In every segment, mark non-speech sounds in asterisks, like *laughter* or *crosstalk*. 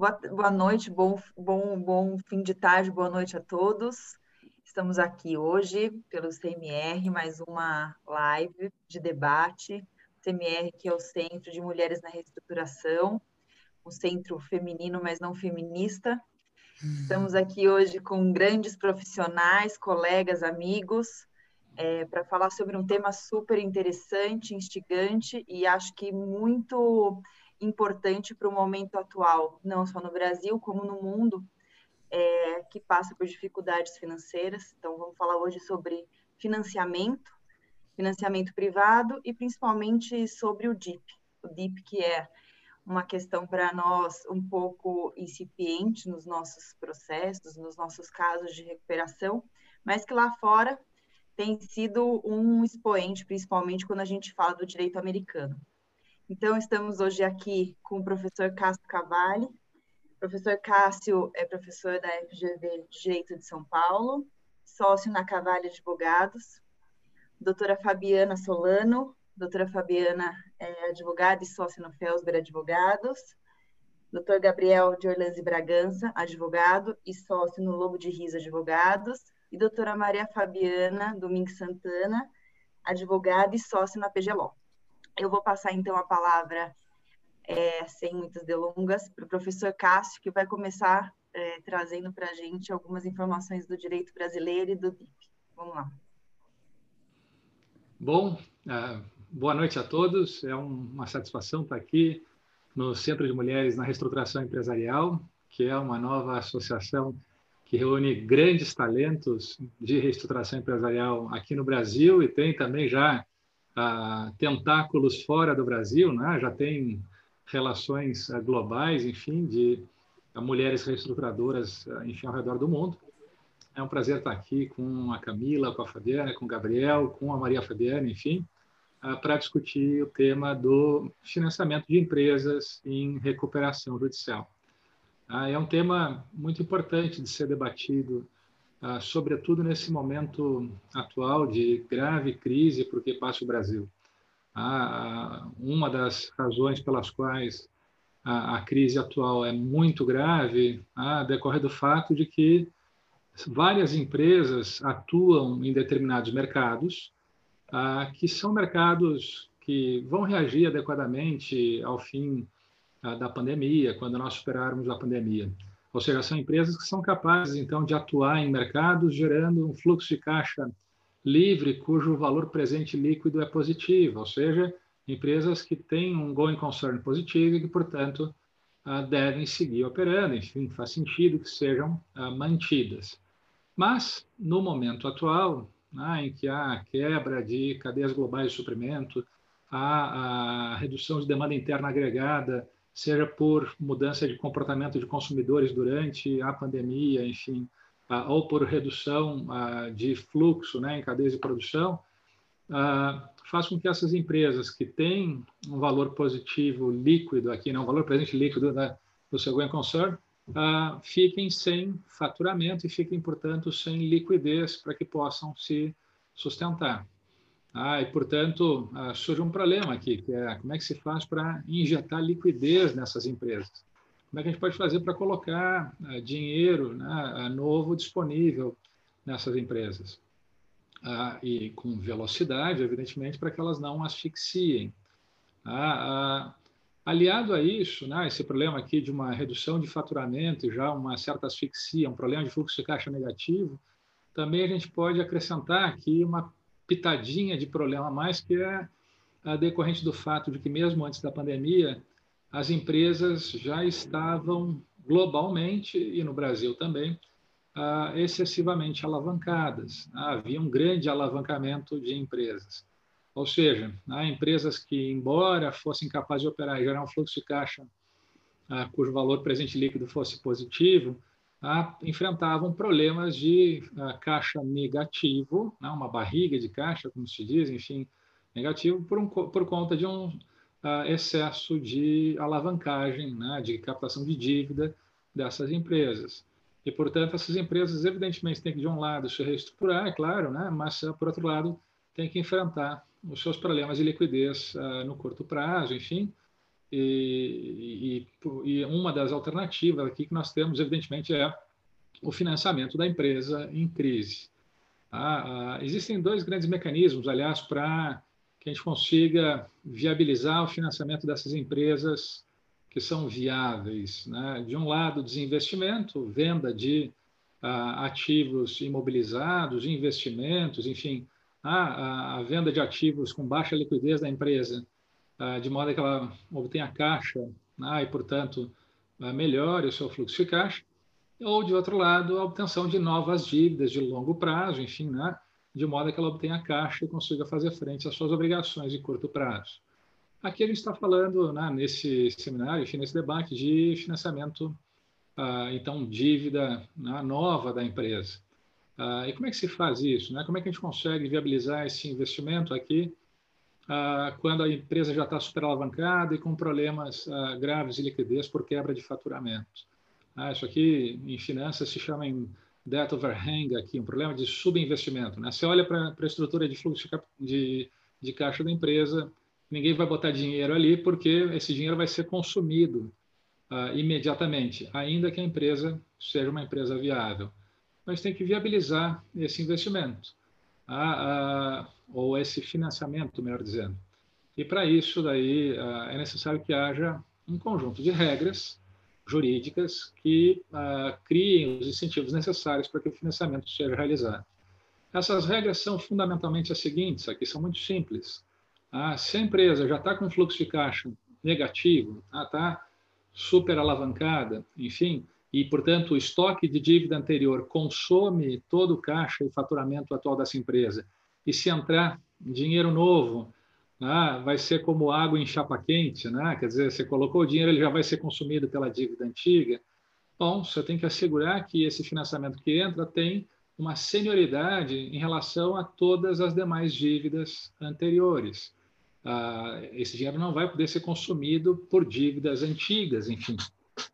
Boa, boa noite, bom, bom, bom fim de tarde, boa noite a todos. Estamos aqui hoje pelo CMR, mais uma live de debate. CMR, que é o Centro de Mulheres na Reestruturação, um centro feminino, mas não feminista. Estamos aqui hoje com grandes profissionais, colegas, amigos, é, para falar sobre um tema super interessante, instigante e acho que muito importante para o momento atual, não só no Brasil, como no mundo, é, que passa por dificuldades financeiras. Então, vamos falar hoje sobre financiamento, financiamento privado e principalmente sobre o DIP. O DIP, que é uma questão para nós um pouco incipiente nos nossos processos, nos nossos casos de recuperação, mas que lá fora tem sido um expoente, principalmente quando a gente fala do direito americano. Então, estamos hoje aqui com o professor Cássio Cavalli. O professor Cássio é professor da FGV de Direito de São Paulo, sócio na Cavalli Advogados. Doutora Fabiana Solano, doutora Fabiana é advogada e sócia no Felsber Advogados. Doutor Gabriel de Orleans Bragança, advogado e sócio no Lobo de Riso Advogados. E doutora Maria Fabiana Domingues Santana, advogada e sócio na PGLO. Eu vou passar então a palavra, é, sem muitas delongas, para o professor Cássio, que vai começar é, trazendo para a gente algumas informações do direito brasileiro e do DIP. Vamos lá. Bom, uh, boa noite a todos. É uma satisfação estar aqui no Centro de Mulheres na Reestruturação Empresarial, que é uma nova associação que reúne grandes talentos de reestruturação empresarial aqui no Brasil e tem também já tentáculos fora do Brasil, né? já tem relações uh, globais, enfim, de uh, mulheres reestruturadoras, uh, enfim, ao redor do mundo. É um prazer estar aqui com a Camila, com a Fabiana, com o Gabriel, com a Maria Fabiana, enfim, para discutir o tema do financiamento de empresas em recuperação judicial. É um tema muito importante de ser debatido ah, sobretudo nesse momento atual de grave crise por que passa o Brasil. Ah, uma das razões pelas quais a, a crise atual é muito grave ah, decorre do fato de que várias empresas atuam em determinados mercados, ah, que são mercados que vão reagir adequadamente ao fim ah, da pandemia, quando nós superarmos a pandemia. Ou seja, são empresas que são capazes, então, de atuar em mercados gerando um fluxo de caixa livre cujo valor presente líquido é positivo, ou seja, empresas que têm um going concern positivo e que, portanto, ah, devem seguir operando, enfim, faz sentido que sejam ah, mantidas. Mas, no momento atual, né, em que há quebra de cadeias globais de suprimento, há a redução de demanda interna agregada, seja por mudança de comportamento de consumidores durante a pandemia, enfim, ou por redução de fluxo né, em cadeias de produção, faz com que essas empresas que têm um valor positivo líquido aqui, não, um valor presente líquido né, do seu going concern, fiquem sem faturamento e fiquem, portanto, sem liquidez para que possam se sustentar. Ah, e, portanto, ah, surge um problema aqui, que é como é que se faz para injetar liquidez nessas empresas? Como é que a gente pode fazer para colocar ah, dinheiro né, ah, novo disponível nessas empresas? Ah, e com velocidade, evidentemente, para que elas não asfixiem. Aliado a isso, né, esse problema aqui de uma redução de faturamento e já uma certa asfixia, um problema de fluxo de caixa negativo, também a gente pode acrescentar aqui uma pitadinha de problema a mais, que é a decorrente do fato de que, mesmo antes da pandemia, as empresas já estavam globalmente, e no Brasil também, uh, excessivamente alavancadas. havia um grande alavancamento de empresas. Ou seja, há empresas que, embora fossem capazes de operar e gerar um fluxo de caixa uh, cujo valor presente líquido fosse positivo, enfrentavam problemas de caixa negativo, né, uma barriga de caixa, como se diz, enfim, negativo, por, um, por conta de um excesso de alavancagem, né, de captação de dívida dessas empresas. E, portanto, essas empresas, evidentemente, têm que, de um lado, se reestruturar, é claro, né, mas, por outro lado, têm que enfrentar os seus problemas de liquidez no curto prazo, enfim, E, e, e, uma das alternativas aqui que nós temos, evidentemente, é o financiamento da empresa em crise. Ah, ah, existem dois grandes mecanismos, aliás, para que a gente consiga viabilizar o financiamento dessas empresas que são viáveis. Né? De um lado, desinvestimento, venda de ah, ativos imobilizados, investimentos, enfim, a, a, venda de ativos com baixa liquidez da empresa, ah, de modo que ela obtenha caixa né? e, portanto, ah, melhore o seu fluxo de caixa. Ou, de outro lado, a obtenção de novas dívidas de longo prazo, enfim, né? de modo que ela obtenha caixa e consiga fazer frente às suas obrigações de curto prazo. Aqui a gente está falando, né, nesse seminário, enfim, nesse debate, de financiamento, ah, então, dívida né, nova da empresa. Ah, e como é que se faz isso? Né? Como é que a gente consegue viabilizar esse investimento aqui ah, quando a empresa já está super alavancada e com problemas ah, graves de liquidez por quebra de faturamento? Ah, isso aqui, em finanças, se chama em debt overhang aqui, um problema de subinvestimento. Né? Você olha para a estrutura de fluxo de, de caixa da empresa, ninguém vai botar dinheiro ali porque esse dinheiro vai ser consumido uh, imediatamente, ainda que a empresa seja uma empresa viável. Mas tem que viabilizar esse investimento, uh, uh, ou esse financiamento, melhor dizendo. E para isso daí é necessário que haja um conjunto de regras jurídicas que uh, criem os incentivos necessários para que o financiamento seja realizado. Essas regras são fundamentalmente as seguintes, aqui são muito simples. Ah, se a empresa já está com fluxo de caixa negativo, está ah, super alavancada, enfim, e, portanto, o estoque de dívida anterior consome todo o caixa e faturamento atual dessa empresa, e se entrar dinheiro novo né, vai ser como água em chapa quente, né? quer dizer, você colocou o dinheiro, ele já vai ser consumido pela dívida antiga. Bom, você tem que assegurar que esse financiamento que entra tem uma senioridade em relação a todas as demais dívidas anteriores. Ah, esse dinheiro não vai poder ser consumido por dívidas antigas, enfim.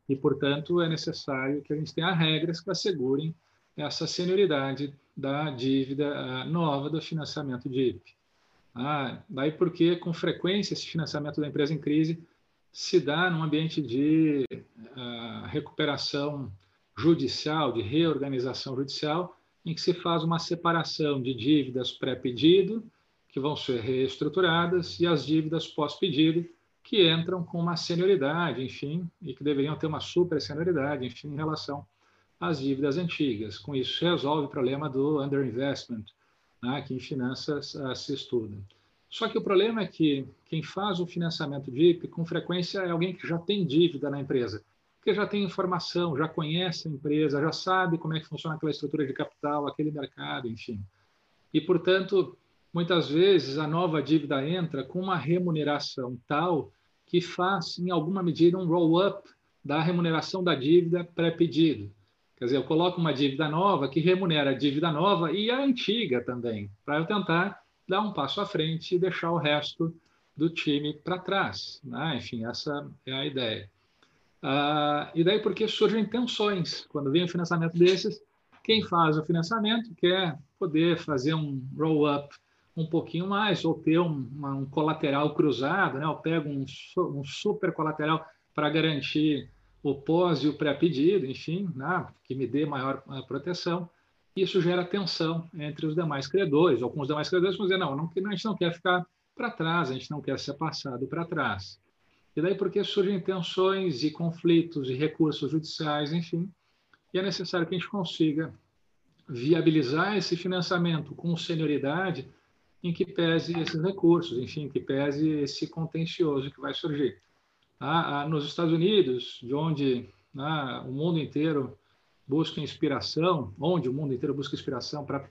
E, portanto, é necessário que a gente tenha regras que assegurem essa senioridade da dívida ah, nova do financiamento DIP. Ah, daí porque, com frequência, esse financiamento da empresa em crise se dá num ambiente de uh, recuperação judicial, de reorganização judicial, em que se faz uma separação de dívidas pré-pedido, que vão ser reestruturadas, e as dívidas pós-pedido, que entram com uma senioridade, enfim, e que deveriam ter uma super senioridade, enfim, em relação às dívidas antigas. Com isso, resolve o problema do underinvestment, né, que em finanças uh, se estuda. Só que o problema é que quem faz o financiamento DIP, com frequência, é alguém que já tem dívida na empresa, que já tem informação, já conhece a empresa, já sabe como é que funciona aquela estrutura de capital, aquele mercado, enfim. E, portanto, muitas vezes a nova dívida entra com uma remuneração tal que faz, em alguma medida, um roll-up da remuneração da dívida pré-pedido. Quer dizer, eu coloco uma dívida nova que remunera a dívida nova e a antiga também, para eu tentar dar um passo à frente e deixar o resto do time para trás. Né? Enfim, essa é a ideia. Ah, e daí porque surgem tensões. Quando vem um financiamento desses, quem faz o financiamento quer poder fazer um roll-up um pouquinho mais, ou ter um, uma, um colateral cruzado, né? eu pego um, um super colateral para garantir o pós e o pré-pedido, enfim, né, que me dê maior uh, proteção. Isso gera tensão entre os demais credores, os demais credores vão dizer, não, não, a gente não quer ficar para trás, a gente não quer ser passado para trás. E daí porque surgem tensões e conflitos e recursos judiciais, enfim, e é necessário que a gente consiga viabilizar esse financiamento com senioridade em que pese esses recursos, enfim, que pese esse contencioso que vai surgir. Ah, ah, nos Estados Unidos, de onde ah, o mundo inteiro busca inspiração, onde o mundo inteiro busca inspiração para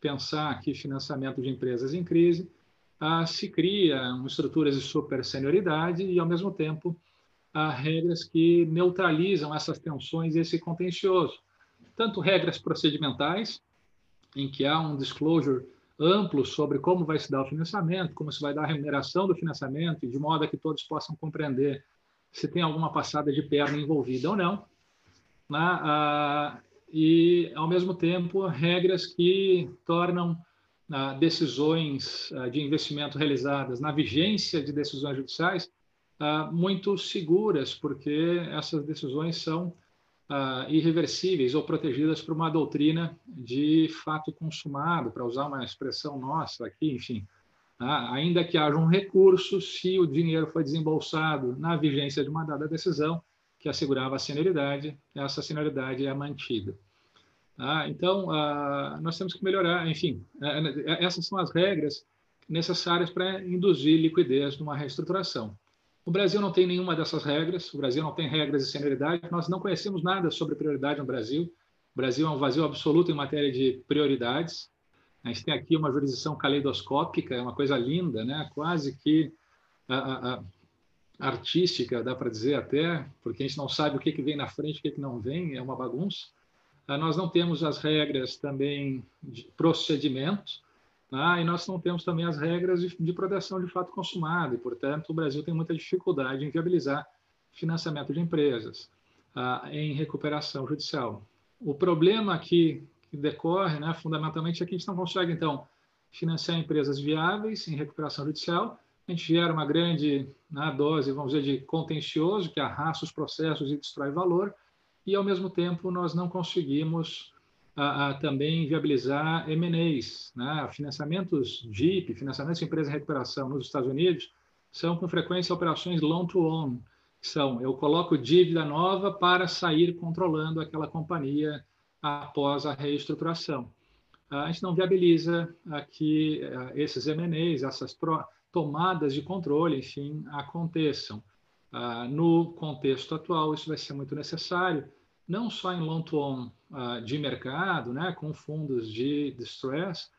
pensar aqui financiamento de empresas em crise, ah, se criam estruturas de super senioridade e, ao mesmo tempo, há regras que neutralizam essas tensões e esse contencioso. Tanto regras procedimentais, em que há um disclosure amplo sobre como vai se dar o financiamento, como se vai dar a remuneração do financiamento, de modo a que todos possam compreender se tem alguma passada de perna envolvida ou não. Né? Ah, e, ao mesmo tempo, regras que tornam ah, decisões ah, de investimento realizadas na vigência de decisões judiciais muito seguras, porque essas decisões são uh, irreversíveis ou protegidas por uma doutrina de fato consumado, para usar uma expressão nossa aqui, enfim. Uh, ainda que haja um recurso, se o dinheiro foi desembolsado na vigência de uma dada decisão, que assegurava a senioridade, essa senioridade é mantida. Ah, então, ah, nós temos que melhorar, enfim, é, é, essas são as regras necessárias para induzir liquidez numa reestruturação. O Brasil não tem nenhuma dessas regras, o Brasil não tem regras de senioridade, nós não conhecemos nada sobre prioridade no Brasil. O Brasil é um vazio absoluto em matéria de prioridades. A gente tem aqui uma jurisdição caleidoscópica, é uma coisa linda, né? quase que artística, dá para dizer até, porque a gente não sabe o que, que vem na frente, o que, que não vem, é uma bagunça. Ah, nós não temos as regras também de procedimentos, ah, e nós não temos também as regras de, de, proteção de fato consumado, e, portanto, o Brasil tem muita dificuldade em viabilizar financiamento de empresas ah, em recuperação judicial. O problema que decorre, né, fundamentalmente, é que a gente não consegue, então, financiar empresas viáveis em recuperação judicial, a gente gera uma grande né, dose, vamos dizer, de contencioso, que arrasta os processos e destrói valor, e, ao mesmo tempo, nós não conseguimos a, a também viabilizar M&As, né? financiamentos DIP, financiamentos de empresa em recuperação nos Estados Unidos, são com frequência operações loan-to-own, são eu coloco dívida nova para sair controlando aquela companhia após a reestruturação. A gente não viabiliza que eh, esses M&As, essas tomadas de controle, enfim, aconteçam. Ah, no contexto atual, isso vai ser muito necessário, não só em long-term uh, de mercado, né, com fundos de distress,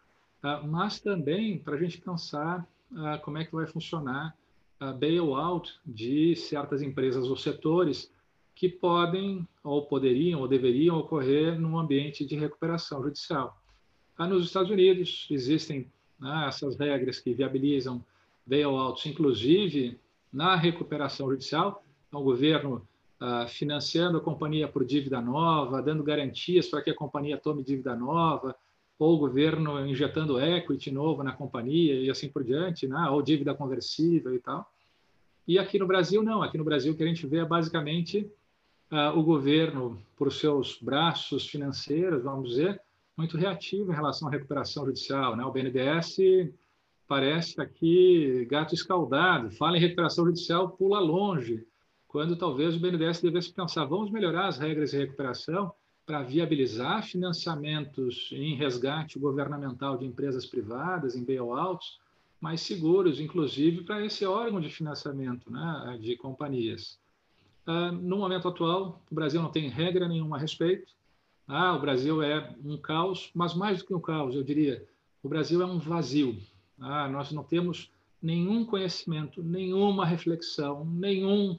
uh, mas também para a gente pensar uh, como é que vai funcionar a bailout de certas empresas ou setores que podem ou poderiam ou deveriam ocorrer num ambiente de recuperação judicial. nos Estados Unidos existem né, essas regras que viabilizam bailouts, inclusive na recuperação judicial. Então, o governo financiando a companhia por dívida nova, dando garantias para que a companhia tome dívida nova, ou o governo injetando equity novo na companhia e assim por diante, né? ou dívida conversível e tal. E aqui no Brasil, não. Aqui no Brasil, o que a gente vê é basicamente uh, o governo, por seus braços financeiros, vamos dizer, muito reativo em relação à recuperação judicial. Né? O BNDES parece aqui gato escaldado, fala em recuperação judicial, pula longe quando talvez o BNDES devesse pensar, vamos melhorar as regras de recuperação para viabilizar financiamentos em resgate governamental de empresas privadas, em bailouts, mais seguros, inclusive para esse órgão de financiamento né, de companhias. Uh, no momento atual, o Brasil não tem regra nenhuma a respeito. Ah, o Brasil é um caos, mas mais do que um caos, eu diria, o Brasil é um vazio. Ah, nós não temos nenhum conhecimento, nenhuma reflexão, nenhum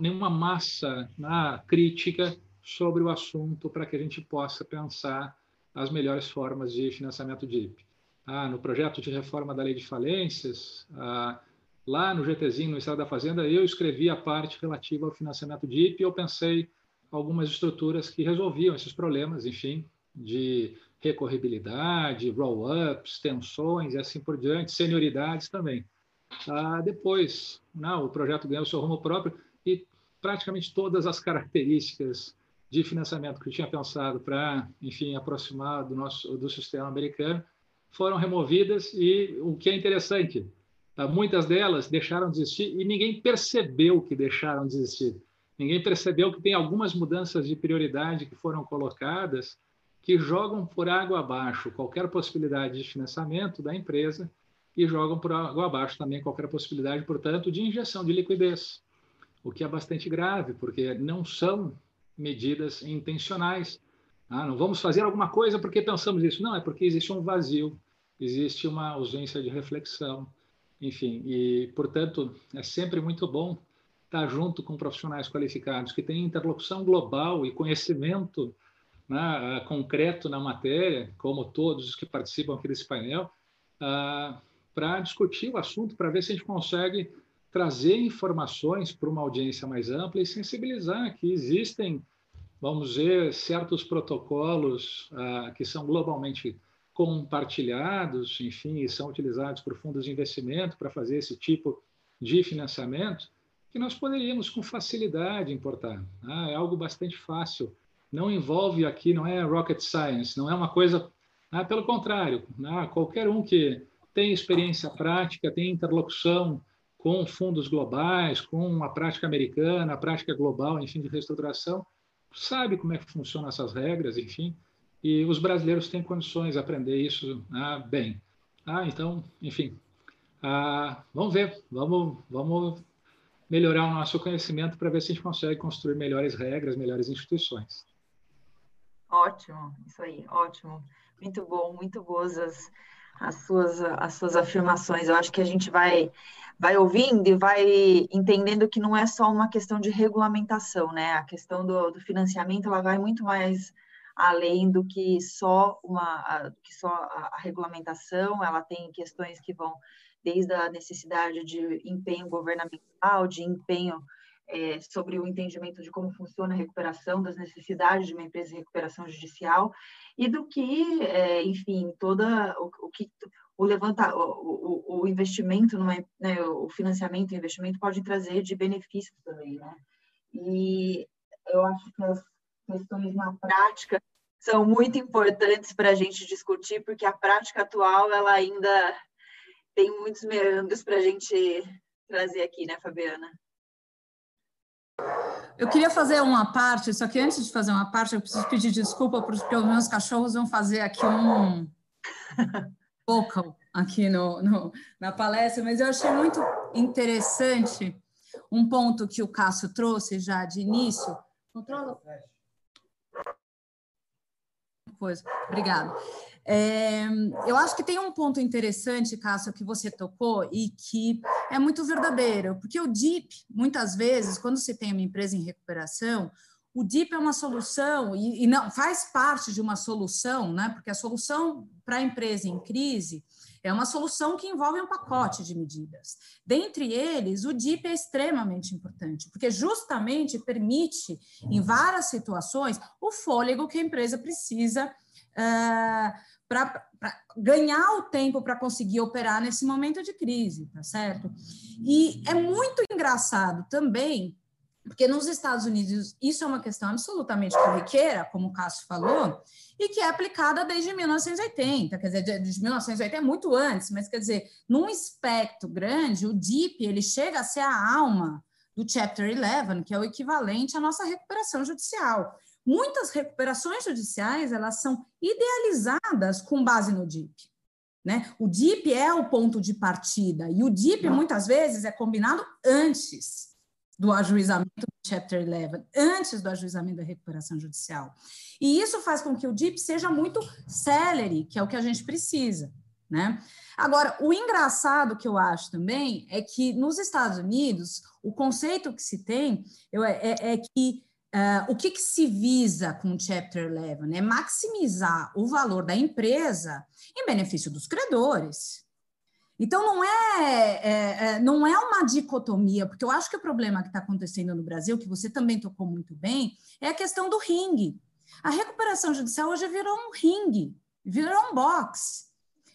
nenhuma massa né, crítica sobre o assunto para que a gente possa pensar as melhores formas de financiamento DIP. Ah, no projeto de reforma da lei de falências, ah, lá no GTzinho, no Estado da Fazenda, eu escrevi a parte relativa ao financiamento DIP e eu pensei algumas estruturas que resolviam esses problemas, enfim, de recorribilidade, roll-ups, tensões e assim por diante, senioridades também. Ah, depois, não, o projeto ganhou seu rumo próprio e praticamente todas as características de financiamento que eu tinha pensado para, enfim, aproximar do nosso do sistema americano foram removidas e o que é interessante, ah, muitas delas deixaram de existir e ninguém percebeu que deixaram de existir. Ninguém percebeu que tem algumas mudanças de prioridade que foram colocadas que jogam por água abaixo qualquer possibilidade de financiamento da empresa e jogam por água abaixo também qualquer possibilidade, portanto, de injeção de liquidez, o que é bastante grave, porque não são medidas intencionais. Ah, não vamos fazer alguma coisa porque pensamos isso. Não, é porque existe um vazio, existe uma ausência de reflexão, enfim. E, portanto, é sempre muito bom estar junto com profissionais qualificados que têm interlocução global e conhecimento né, concreto na matéria, como todos os que participam aqui desse painel, ah, para discutir o assunto, para ver se a gente consegue trazer informações para uma audiência mais ampla e sensibilizar que existem, vamos dizer, certos protocolos ah, que são globalmente compartilhados, enfim, e são utilizados por fundos de investimento para fazer esse tipo de financiamento que nós poderíamos com facilidade importar. Né? É algo bastante fácil. Não envolve aqui, não é rocket science, não é uma coisa. Né? Pelo contrário, né? qualquer um que tem experiência prática, tem interlocução com fundos globais, com a prática americana, a prática global, enfim, de reestruturação, sabe como é que funcionam essas regras, enfim, e os brasileiros têm condições de aprender isso ah, bem. Ah, então, enfim, ah, vamos ver, vamos, vamos melhorar o nosso conhecimento para ver se a gente consegue construir melhores regras, melhores instituições. Ótimo, isso aí, ótimo. Muito bom, muito boas as, as, suas, as suas afirmações. Eu acho que a gente vai, vai ouvindo e vai entendendo que não é só uma questão de regulamentação, né? A questão do, do financiamento ela vai muito mais além do que só uma que só a, a regulamentação, ela tem questões que vão desde a necessidade de empenho governamental, de empenho é, sobre o entendimento de como funciona a recuperação, das necessidades de uma empresa de recuperação judicial e do que, é, enfim, toda o, o, que o levantar o, o, o investimento, numa, né, o financiamento e investimento pode trazer de benefícios também, né? E eu acho que as questões na prática são muito importantes para a gente discutir, porque a prática atual ela ainda tem muitos meandros para a gente trazer aqui, né, Fabiana? Eu queria fazer uma parte, só que antes de fazer uma parte, eu preciso pedir desculpa porque os meus cachorros vão fazer aqui um *laughs* vocal aqui no, no, na palestra, mas eu achei muito interessante um ponto que o Cássio trouxe já de início. Controla. Coisa. Obrigado. É, eu acho que tem um ponto interessante, Cássio, que você tocou e que é muito verdadeiro, porque o DIP, muitas vezes, quando se tem uma empresa em recuperação, o DIP é uma solução e, e não faz parte de uma solução, né? Porque a solução para a empresa em crise é uma solução que envolve um pacote de medidas. Dentre eles, o DIP é extremamente importante, porque justamente permite, em várias situações, o fôlego que a empresa precisa uh, para ganhar o tempo para conseguir operar nesse momento de crise, tá certo? E é muito engraçado também, porque nos Estados Unidos isso é uma questão absolutamente corriqueira, como o Cássio falou, e que é aplicada desde 1980, quer dizer, de 1980 é muito antes, mas quer dizer, num espectro grande, o DIP ele chega a ser a alma do Chapter 11, que é o equivalente à nossa recuperação judicial. Muitas recuperações judiciais elas são idealizadas com base no DIP. Né? O DIP é o ponto de partida e o DIP muitas vezes é combinado antes do ajuizamento do Chapter 11, antes do ajuizamento da recuperação judicial. E isso faz com que o DIP seja muito celere, que é o que a gente precisa. Né? Agora, o engraçado que eu acho também é que nos Estados Unidos, o conceito que se tem é, é, é que Uh, o que, que, se visa com o Chapter 11? É maximizar o valor da empresa em benefício dos credores. Então, não é, é, é, não é uma dicotomia, porque eu acho que o problema que está acontecendo no Brasil, que você também tocou muito bem, é a questão do ringue. A recuperação judicial hoje virou um ringue, virou um box.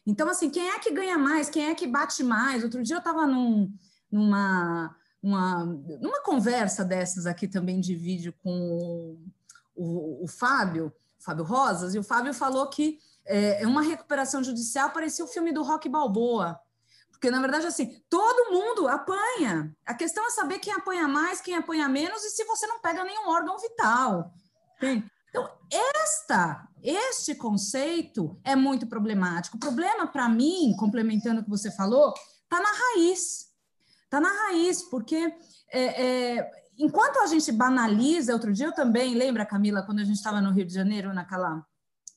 Então, assim, quem é que ganha mais? Quem é que bate mais? Outro dia eu estava num, numa uma, numa conversa dessas aqui também de vídeo com o, o, Fábio, Fábio Rosas, e o Fábio falou que é, é, uma recuperação judicial parecia o filme do Rock Balboa. Porque, na verdade, assim, todo mundo apanha. A questão é saber quem apanha mais, quem apanha menos, e se você não pega nenhum órgão vital. Então, esta, este conceito é muito problemático. O problema, para mim, complementando o que você falou, está na raiz. Está na raiz, porque é, é, enquanto a gente banaliza, outro dia eu também, lembra, Camila, quando a gente estava no Rio de Janeiro, naquela,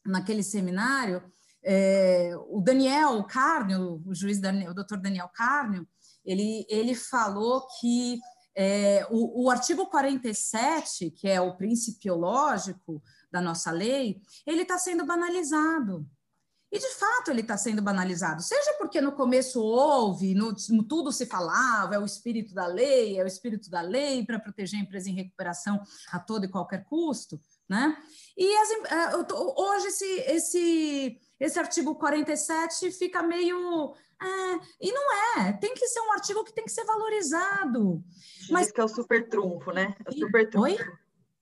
naquele seminário, é, o Daniel Carnio, o juiz Daniel, o doutor Daniel Carnio, ele, ele falou que é, o, o, artigo 47, que é o princípio lógico da nossa lei, ele está sendo banalizado. E de fato ele está sendo banalizado, seja porque no começo houve, no, no, tudo se falava, é o espírito da lei, é o espírito da lei para proteger a empresa em recuperação a todo e qualquer custo, né? E as, uh, hoje esse, esse, esse artigo 47 fica meio. É, e não é, tem que ser um artigo que tem que ser valorizado. Mas Diz que é o super trunfo, né? É o super trunfo. Oi?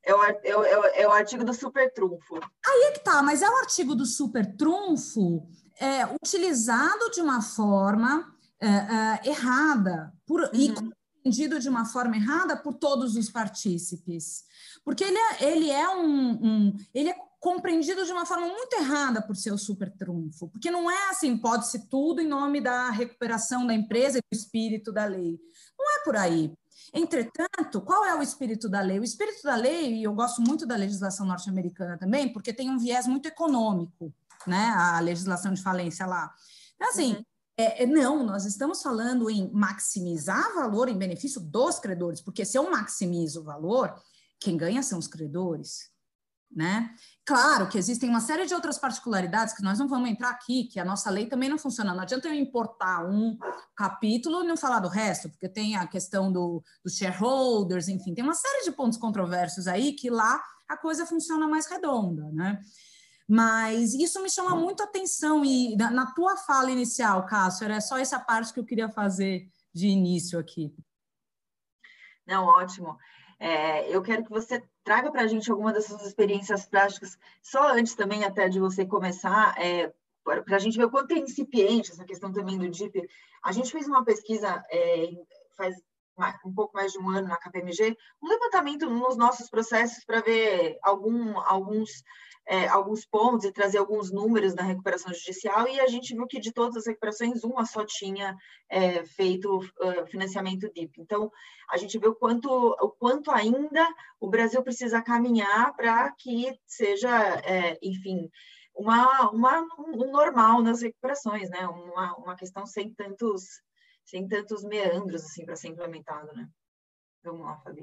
É o, é, o, é o artigo do super trunfo. Aí é que tá, mas é o artigo do super trunfo é, utilizado de uma forma é, é, errada por, uhum. e compreendido de uma forma errada por todos os partícipes. Porque ele é, ele é um, um ele é compreendido de uma forma muito errada por ser o super trunfo, porque não é assim, pode-se tudo em nome da recuperação da empresa e do espírito da lei. Não é por aí. Entretanto, qual é o espírito da lei? O espírito da lei, e eu gosto muito da legislação norte-americana também, porque tem um viés muito econômico, né? A legislação de falência lá. Então, assim, uhum. é, é, não, nós estamos falando em maximizar valor em benefício dos credores, porque se eu maximizo o valor, quem ganha são os credores né? Claro que existem uma série de outras particularidades que nós não vamos entrar aqui, que a nossa lei também não funciona. Não adianta eu importar um capítulo e não falar do resto, porque tem a questão do, dos shareholders, enfim, tem uma série de pontos controversos aí que lá a coisa funciona mais redonda, né? Mas isso me chama muito atenção e na, na tua fala inicial, Cássio, era só essa parte que eu queria fazer de início aqui. Não, ótimo. É, eu quero que você traga para a gente alguma dessas experiências práticas, só antes também até de você começar, é, para a gente ver o quanto é incipiente essa questão também do DIP. A gente fez uma pesquisa é, faz um pouco mais de um ano na KPMG, um levantamento nos nossos processos para ver algum, alguns é, alguns pontos e trazer alguns números da recuperação judicial, e a gente viu que de todas as recuperações, uma só tinha é, feito uh, financiamento DIP. Então, a gente vê o quanto, o quanto ainda o Brasil precisa caminhar para que seja, é, enfim, uma, uma, um normal nas recuperações, né? Uma, uma questão sem tantos, sem tantos meandros assim, para ser implementado. Né? Vamos lá, Fabi.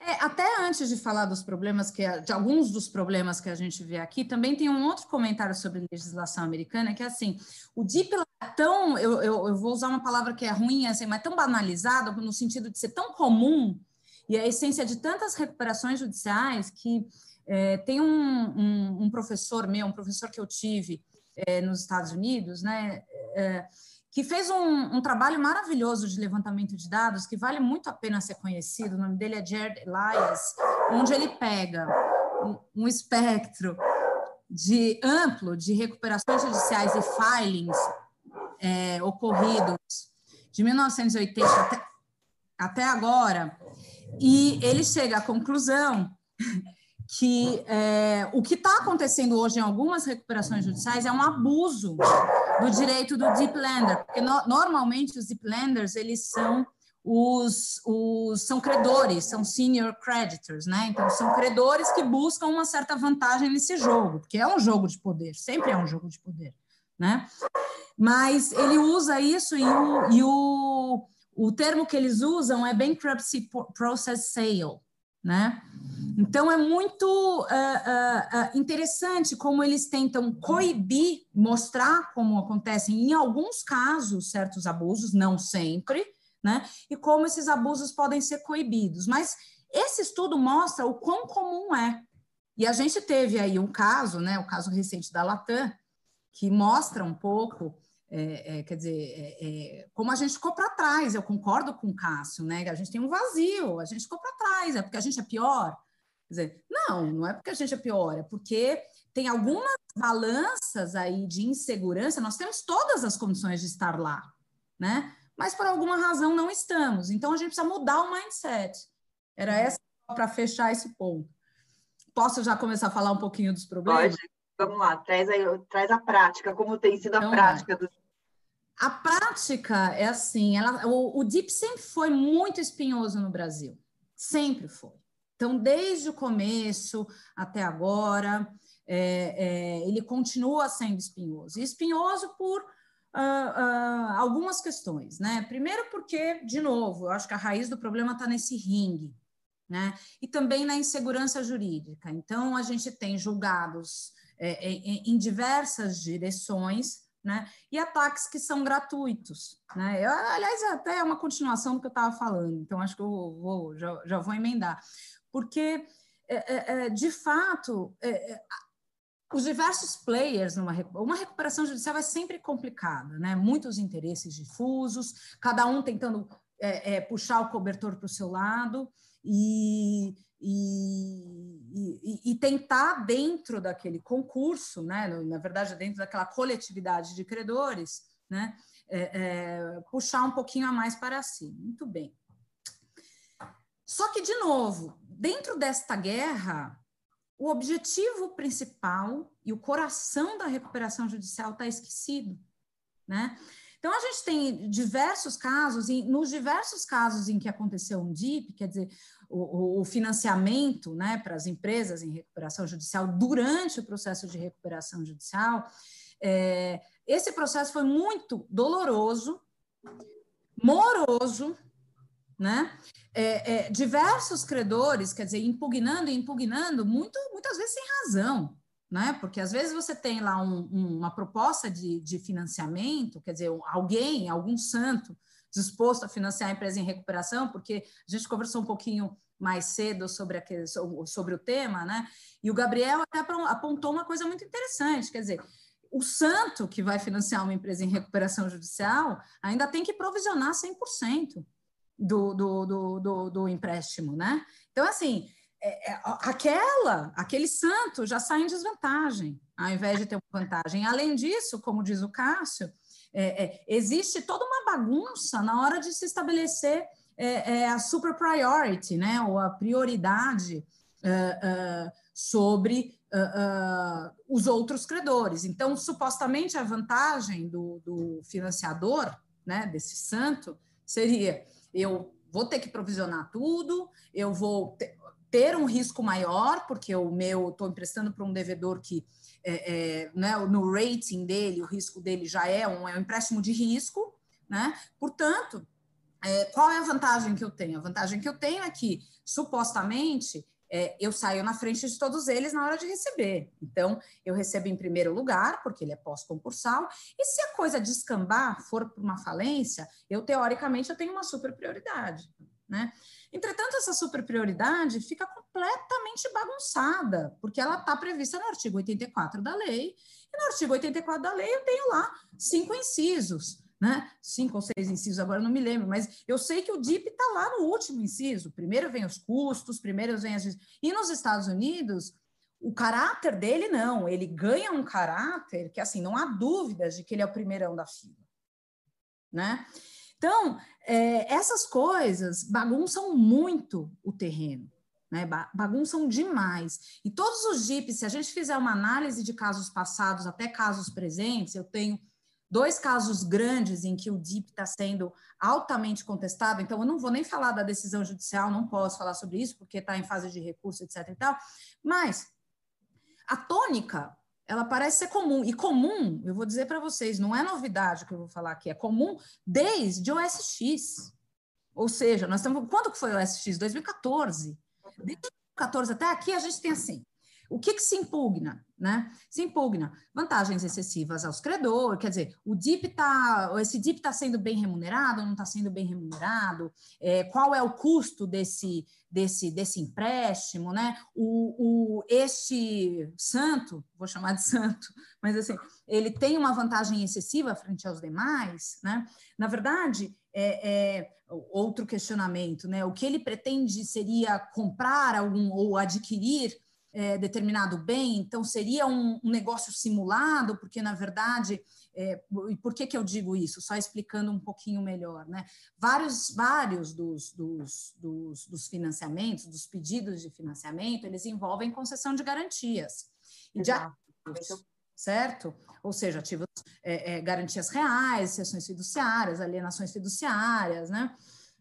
É, até antes de falar dos problemas que de alguns dos problemas que a gente vê aqui, também tem um outro comentário sobre legislação americana que é assim, o DIP é tão, eu, eu, eu, vou usar uma palavra que é ruim, assim, mas tão banalizado no sentido de ser tão comum e a essência de tantas recuperações judiciais que é, tem um, um, um, professor meu, um professor que eu tive é, nos Estados Unidos, né? Que fez um, um, trabalho maravilhoso de levantamento de dados, que vale muito a pena ser conhecido. O nome dele é Jared Elias, onde ele pega um, um espectro de amplo de recuperações judiciais e filings é, ocorridos de 1980 até, até agora, e ele chega à conclusão que é, o que está acontecendo hoje em algumas recuperações judiciais é um abuso do direito do deep lender, porque no, normalmente os deep lenders eles são os, os são credores, são senior creditors, né? Então são credores que buscam uma certa vantagem nesse jogo, porque é um jogo de poder, sempre é um jogo de poder, né? Mas ele usa isso e o, e o, o termo que eles usam é bankruptcy process sale, né? Então, é muito uh, uh, interessante como eles tentam coibir, mostrar como acontecem, em alguns casos, certos abusos, não sempre, né? E como esses abusos podem ser coibidos. Mas esse estudo mostra o quão comum é. E a gente teve aí um caso, né? O caso recente da Latam, que mostra um pouco é, é, quer dizer, é, é, como a gente ficou para trás, eu concordo com o Cássio, né? A gente tem um vazio, a gente ficou para trás, é porque a gente é pior. Quer dizer, não, não é porque a gente é pior, é porque tem algumas balanças aí de insegurança, nós temos todas as condições de estar lá, né? Mas por alguma razão não estamos. Então a gente precisa mudar o mindset. Era uhum. essa para fechar esse ponto. Posso já começar a falar um pouquinho dos problemas? Pode. Vamos lá, traz, aí, traz a prática, como tem sido então, a prática do... A prática é assim, ela, o, o DIP sempre foi muito espinhoso no Brasil, sempre foi. Então, desde o começo até agora, é, é, ele continua sendo espinhoso. E espinhoso por uh, uh, algumas questões, né? Primeiro porque, de novo, eu acho que a raiz do problema está nesse ringue, né? E também na insegurança jurídica. Então, a gente tem julgados é, em, em diversas direções, né? E ataques que são gratuitos, né? Eu, aliás, é até é uma continuação do que eu estava falando, então acho que eu vou, já, já, vou emendar, porque é, é, é de fato é, os diversos players numa uma recuperação judicial é sempre complicada, né? Muitos interesses difusos, cada um tentando puxar o cobertor para o seu lado e, e, e, e, tentar, dentro daquele concurso, né, na verdade, dentro daquela coletividade de credores, né, é, é, puxar um pouquinho a mais para si. Muito bem. Só que, de novo, dentro desta guerra, o objetivo principal e o coração da recuperação judicial está esquecido. Né? Então, a gente tem diversos casos, nos diversos casos em que aconteceu um DIP, quer dizer, o, financiamento né, para as empresas em recuperação judicial durante o processo de recuperação judicial, é, esse processo foi muito doloroso, moroso, né? É, é, diversos credores, quer dizer, impugnando e impugnando, muito, muitas vezes sem razão, né? Porque às vezes você tem lá um, um, uma proposta de, de financiamento, quer dizer, alguém, algum santo disposto a financiar a empresa em recuperação, porque a gente conversou um pouquinho mais cedo sobre, aquele, sobre o tema, né? E o Gabriel até apontou uma coisa muito interessante, quer dizer, o santo que vai financiar uma empresa em recuperação judicial ainda tem que provisionar 100% do, do, do, do, do empréstimo, né? Então, assim, é, é, aquela, aquele santo já sai em desvantagem, ao invés de ter uma vantagem. Além disso, como diz o Cássio, é, é, existe toda uma bagunça na hora de se estabelecer é, é, a super priority, né, ou a prioridade uh, uh, sobre uh, os outros credores. Então, supostamente, a vantagem do, do financiador, né, desse santo, seria eu vou ter que provisionar tudo, eu vou ter um risco maior, porque o meu estou emprestando para um devedor que é, é, né, no rating dele, o risco dele já é um, é um empréstimo de risco, né? Portanto, é, qual é a vantagem que eu tenho? A vantagem que eu tenho é que, supostamente, é, eu saio na frente de todos eles na hora de receber. Então, eu recebo em primeiro lugar, porque ele é pós-concursal, e se a coisa descambar, for para uma falência, eu, teoricamente, eu tenho uma super prioridade, né? Entretanto, essa super prioridade fica completamente bagunçada, porque ela está prevista no artigo 84 da lei, e no artigo 84 da lei eu tenho lá cinco incisos né? Cinco ou seis incisos, agora não me lembro, mas eu sei que o DIP está lá no último inciso. Primeiro vem os custos, primeiro vem as. E nos Estados Unidos, o caráter dele não, ele ganha um caráter que, assim, não há dúvidas de que ele é o primeirão da fila, né? Então, é, essas coisas bagunçam muito o terreno. Né, bagunçam demais. E todos os DIPs, se a gente fizer uma análise de casos passados até casos presentes, eu tenho dois casos grandes em que o DIP está sendo altamente contestado, então eu não vou nem falar da decisão judicial, não posso falar sobre isso, porque está em fase de recurso, etc. e tal, mas a tônica, ela parece ser comum, e comum, eu vou dizer para vocês, não é novidade que eu vou falar aqui, é comum desde o OSX. Ou seja, nós estamos. Quando que foi o OSX? 2014. Desde 2014 até aqui, a gente tem assim: o que, que se impugna? Né? Se impugna vantagens excessivas aos credores, quer dizer, o DIP tá, esse DIP está sendo bem remunerado, não está sendo bem remunerado, é, qual é o custo desse, desse, desse empréstimo, né? O, o, este santo, vou chamar de *laughs* santo, mas assim, ele tem uma vantagem excessiva frente aos demais, né? Na verdade, é, é, outro questionamento, né? O que ele pretende seria comprar algum ou adquirir é, determinado bem, então seria um, um, negócio simulado, porque na verdade, é, e por que, que eu digo isso? Só explicando um pouquinho melhor, né? Vários, vários dos, dos, dos, dos financiamentos, dos pedidos de financiamento, eles envolvem concessão de garantias e de ativos, certo? Ou seja, ativos, é, é, garantias reais, sessões fiduciárias, alienações fiduciárias, né?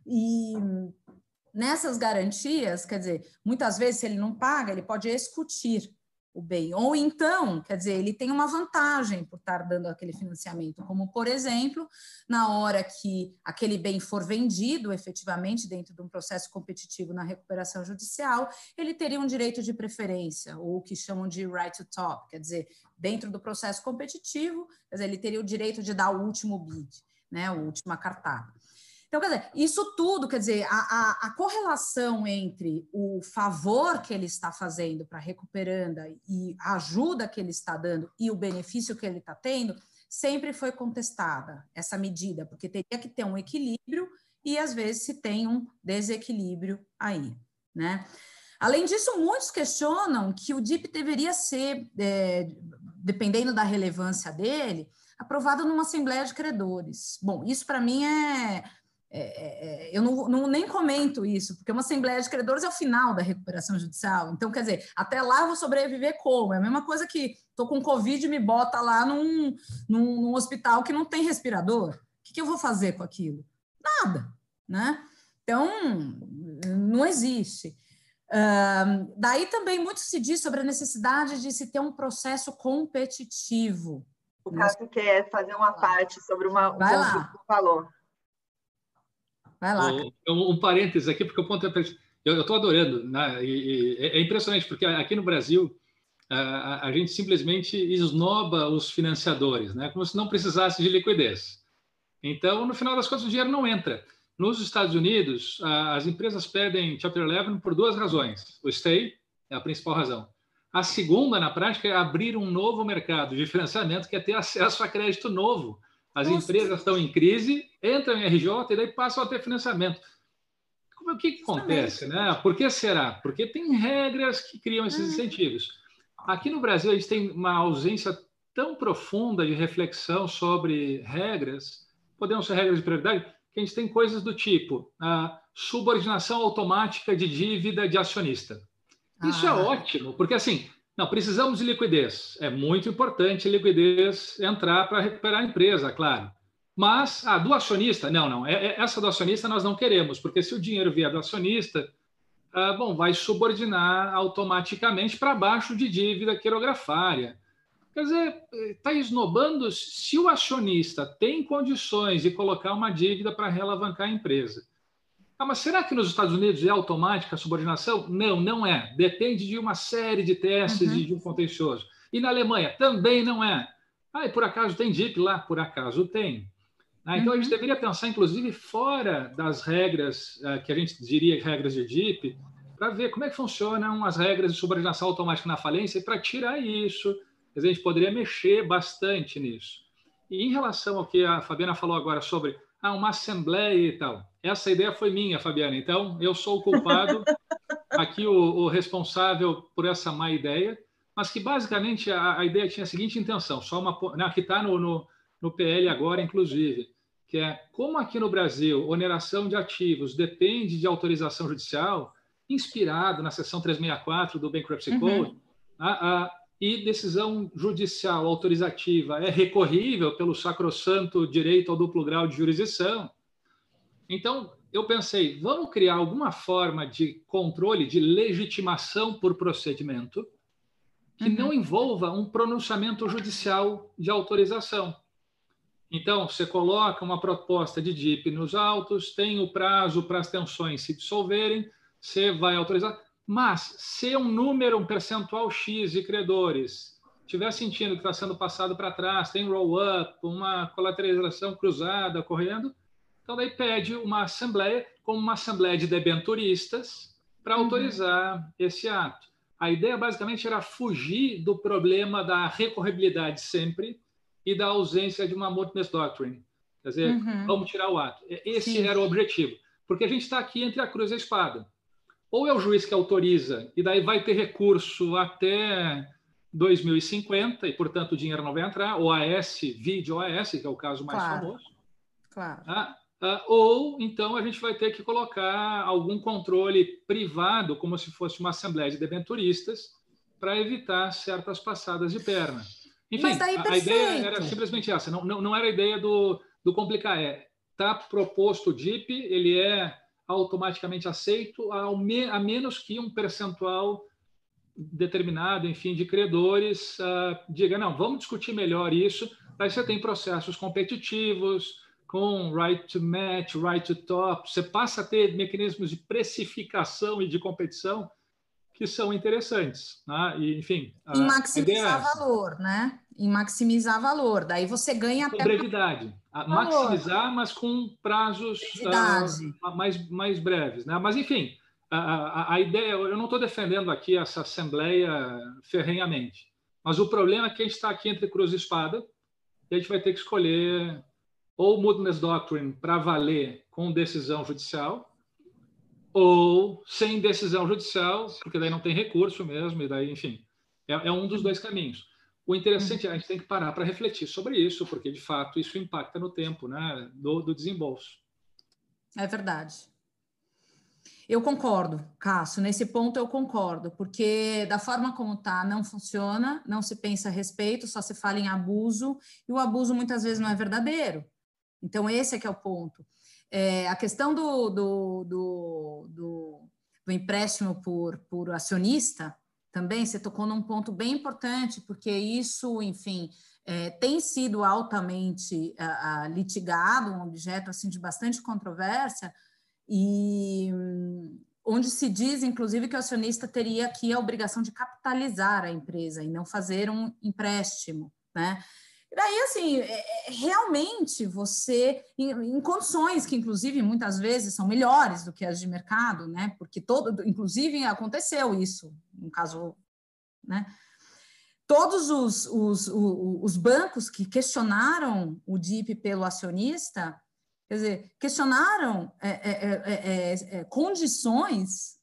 E nessas garantias, quer dizer, muitas vezes, se ele não paga, ele pode excutir o bem. Ou então, quer dizer, ele tem uma vantagem por estar dando aquele financiamento, como, por exemplo, na hora que aquele bem for vendido efetivamente dentro de um processo competitivo na recuperação judicial, ele teria um direito de preferência, ou o que chamam de right to top, quer dizer, dentro do processo competitivo, quer dizer, ele teria o direito de dar o último bid, né, a última cartada. Então, quer dizer, isso tudo, quer dizer, a, a, a correlação entre o favor que ele está fazendo para a recuperanda e a ajuda que ele está dando e o benefício que ele está tendo, sempre foi contestada, essa medida, porque teria que ter um equilíbrio e às vezes se tem um desequilíbrio aí, né? Além disso, muitos questionam que o DIP deveria ser, é, dependendo da relevância dele, aprovado numa Assembleia de Credores. Bom, isso para mim é é, é, é, eu não, não, nem comento isso, porque uma Assembleia de Credores é o final da recuperação judicial. Então, quer dizer, até lá eu vou sobreviver como? É a mesma coisa que estou com Covid e me bota lá num, num, num, hospital que não tem respirador. O que, que eu vou fazer com aquilo? Nada, né? Então, não existe. Uh, daí também muito se diz sobre a necessidade de se ter um processo competitivo. O caso quer fazer uma parte sobre uma, um Vai lá. que falou. Vai lá. Um, um parênteses aqui, porque o ponto é. Eu estou adorando, né? E, e, é impressionante, porque aqui no Brasil a, a, gente simplesmente esnoba os financiadores, né? como se não precisasse de liquidez. Então, no final das contas, o dinheiro não entra. Nos Estados Unidos, as empresas pedem Chapter 11 por duas razões. O stay é a principal razão. A segunda, na prática, é abrir um novo mercado de financiamento, que é ter acesso a crédito novo. As Nossa. empresas estão em crise, entram em RJ e daí passam a ter financiamento. O que, que acontece? Né? Por que será? Porque tem regras que criam esses uhum. incentivos. Aqui no Brasil, a gente tem uma ausência tão profunda de reflexão sobre regras, podemos ser regras de prioridade, que a gente tem coisas do tipo a subordinação automática de dívida de acionista. Isso é ah. é ótimo, porque assim, não, precisamos de liquidez. É muito importante liquidez entrar para recuperar a empresa, claro. Mas a ah, do acionista, não, não. É, é, essa do acionista nós não queremos, porque se o dinheiro vier do acionista, ah, bom, vai subordinar automaticamente para baixo de dívida quirografária. Quer dizer, está esnobando se o acionista tem condições de colocar uma dívida para realavancar a empresa. Ah, mas será que nos Estados Unidos é automática a subordinação? Não, não é. Depende de uma série de testes uhum. e de um contencioso. E na Alemanha também não é. Ah, e por acaso tem DIP lá? Por acaso tem. Ah, então uhum. a gente uhum. deveria pensar, inclusive, fora das regras uh, que a gente diria regras de DIP, para ver como é que funcionam as regras de subordinação automática na falência e para tirar isso. a gente poderia mexer bastante nisso. E em relação ao que a Fabiana falou agora sobre ah, uma assembleia e tal. Essa ideia foi minha, Fabiana. Então, eu sou o culpado, *laughs* aqui o, o responsável por essa má ideia, mas que basicamente a, a ideia tinha a seguinte intenção, só uma não, que está no, no, no PL agora, inclusive, que é como aqui no Brasil oneração de ativos depende de autorização judicial, inspirado na seção 364 do Bankruptcy uhum. Code, a, a, e decisão judicial autorizativa é recorrível pelo sacrossanto direito ao duplo grau de jurisdição. Então, eu pensei, vamos criar alguma forma de controle, de legitimação por procedimento que uhum. não envolva um pronunciamento judicial de autorização. Então, você coloca uma proposta de DIP nos autos, tem o prazo para as tensões se dissolverem, você vai autorizar. Mas, se um número, um percentual X de credores estiver sentindo que está sendo passado para trás, tem roll-up, uma colateralização cruzada ocorrendo, então daí pede uma assembleia, como uma assembleia de debenturistas, para uhum. autorizar esse ato. A ideia basicamente era fugir do problema da recorribilidade sempre e da ausência de uma mootness doctrine. Quer dizer, uhum. vamos tirar o ato. Esse Sim. era o objetivo. Porque a gente está aqui entre a cruz e a espada. Ou é o juiz que autoriza, e daí vai ter recurso até 2050, e portanto o dinheiro não vai entrar, ou AS, vídeo AS, que é o caso mais claro. famoso. Claro. Ah, ou então a gente vai ter que colocar algum controle privado, como se fosse uma assembleia de debenturistas, para evitar certas passadas de perna. Enfim, a, a, ideia era simplesmente essa, não, não, não era a ideia do, do complicar, é está proposto o DIP, ele é automaticamente aceito, a, me, a menos que um percentual determinado, enfim, de credores uh, diga, não, vamos discutir melhor isso. Aí você tem processos competitivos, com right to match, right to top, você passa a ter mecanismos de precificação e de competição que são interessantes. Né? E, enfim, em maximizar é valor, né? Em maximizar valor. Daí você ganha com até brevidade. Maximizar, mas com prazos uh, mais, mais breves. Né? Mas, enfim, a, a, a ideia, eu não estou defendendo aqui essa assembleia ferrenhamente, mas o problema é que a gente está aqui entre cruz e espada e a gente vai ter que escolher ou Moodness Doctrine para valer com decisão judicial ou sem decisão judicial, porque daí não tem recurso mesmo, e daí, enfim, é, é um dos dois caminhos. O interessante é a gente tem que parar para refletir sobre isso, porque de fato isso impacta no tempo né, do, do desembolso. É verdade. Eu concordo, Cássio, nesse ponto eu concordo, porque da forma como está, não funciona, não se pensa a respeito, só se fala em abuso, e o abuso muitas vezes não é verdadeiro. Então, esse é que é o ponto. É, a questão do, do, do, do, do empréstimo por, por acionista, também você tocou num ponto bem importante, porque isso, enfim, é, tem sido altamente a, a, litigado, um objeto assim de bastante controvérsia, e onde se diz, inclusive, que o acionista teria aqui a obrigação de capitalizar a empresa e não fazer um empréstimo, né? E daí, assim, é, é, realmente você, em, em, condições que, inclusive, muitas vezes são melhores do que as de mercado, né? Porque todo, inclusive, aconteceu isso, no caso, né? Todos os, os, os, os bancos que questionaram o DIP pelo acionista, quer dizer, questionaram é, é, é, é condições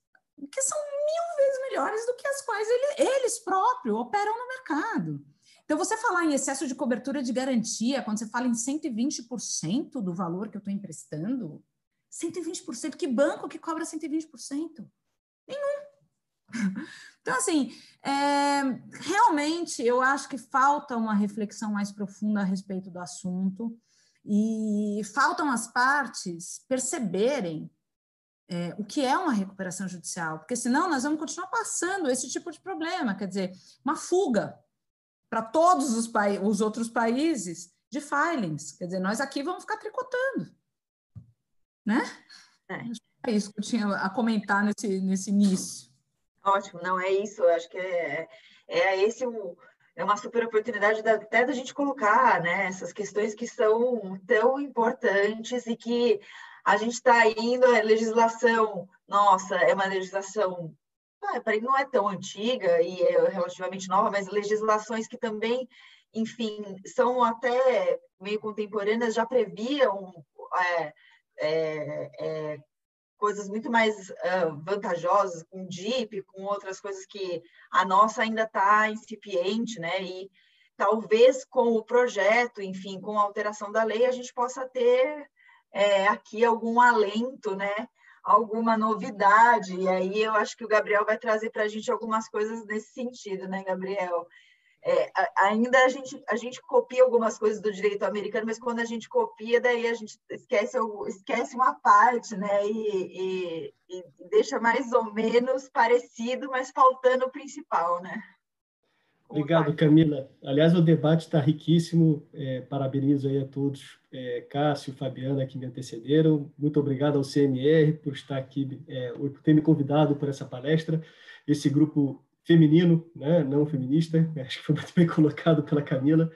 que são mil vezes melhores do que as quais ele, eles próprios operam no mercado. Então, você falar em excesso de cobertura de garantia, quando você fala em 120% do valor que eu estou emprestando, 120%, que banco que cobra 120%? Nenhum. *laughs* Então, assim, é, realmente eu acho que falta uma reflexão mais profunda a respeito do assunto e faltam as partes perceberem é, o que é uma recuperação judicial, porque senão nós vamos continuar passando esse tipo de problema, quer dizer, uma fuga para todos os, os outros países de filings. Quer dizer, nós aqui vamos ficar tricotando. Né? É. é isso que eu tinha a comentar nesse, nesse início. Ótimo, não é isso. Eu acho que é, é esse o, é uma super oportunidade da, até da gente colocar né, essas questões que são tão importantes e que a gente está indo, a legislação, nossa, é uma legislação não é tão antiga e é relativamente nova, mas legislações que também, enfim, são até meio contemporâneas, já previam é, é, é, coisas muito mais uh, vantajosas, com DIP, com outras coisas que a nossa ainda está incipiente, né? E talvez com o projeto, enfim, com a alteração da lei, a gente possa ter é, aqui algum alento, né? Alguma novidade. E aí eu acho que o Gabriel vai trazer para a gente algumas coisas nesse sentido, né, Gabriel? É, ainda a gente, a gente copia algumas coisas do direito americano, mas quando a gente copia, daí a gente esquece, esquece uma parte, né? E, e, e deixa mais ou menos parecido, mas faltando o principal, né? Obrigado, Camila. Aliás, o debate está riquíssimo. É, parabenizo aí a todos, é, Cássio, Fabiana, que me antecederam. Muito obrigado ao CMR por estar aqui, é, por ter me convidado para essa palestra. Esse grupo feminino, né, não feminista, *laughs* acho que foi muito bem colocado pela Camila.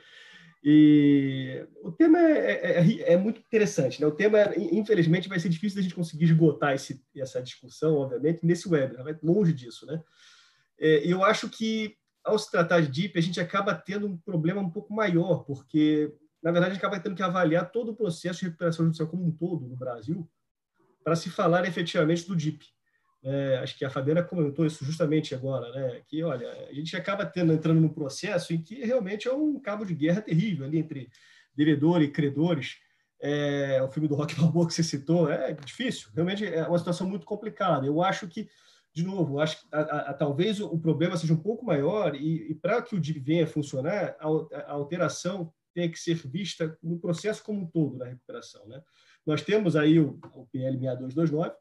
E o tema é, é, é, é muito interessante. Né? O tema, infelizmente, vai ser difícil da gente conseguir esgotar esse, essa discussão, obviamente, nesse webinar, vai longe disso. Né? É, eu acho que ao se tratar de DIP, a gente acaba tendo um problema um pouco maior, porque, na verdade, a gente acaba tendo que avaliar todo o processo de recuperação judicial como um todo no Brasil para se falar efetivamente do DIP. É, acho que a Fabiana comentou isso justamente agora, né? que, olha, a gente acaba tendo, entrando num processo em que realmente é um cabo de guerra terrível ali entre devedor e credores. É, o filme do Rock Balboa que você citou é difícil, realmente é uma situação muito complicada. Eu acho que de novo, acho que a, a, a, talvez o problema seja um pouco maior e, e para que o DIP venha a funcionar, a, alteração tem que ser vista no processo como um todo da recuperação. Né? Nós temos aí o, o PL 6229,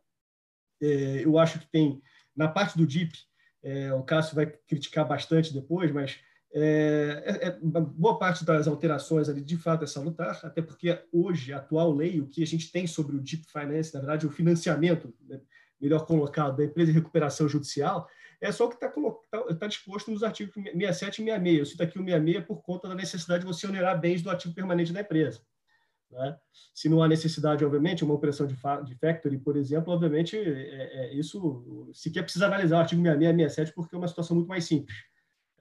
é, eu acho que tem, na parte do DIP, É, o Cássio vai criticar bastante depois, mas é, é, é boa parte das alterações ali, de fato, é salutar, até porque hoje, a atual lei, o que a gente tem sobre o Deep Finance, na verdade, o financiamento, né, melhor colocado, da empresa de recuperação judicial, é só o que está tá, tá disposto nos artigos 67 e 66. Eu cito aqui o 66 por conta da necessidade de você onerar bens do ativo permanente da empresa. Né? Se não há necessidade, obviamente, uma operação de, de factory, por exemplo, obviamente, é, é, isso sequer precisa analisar o artigo 66 e 67, porque é uma situação muito mais simples.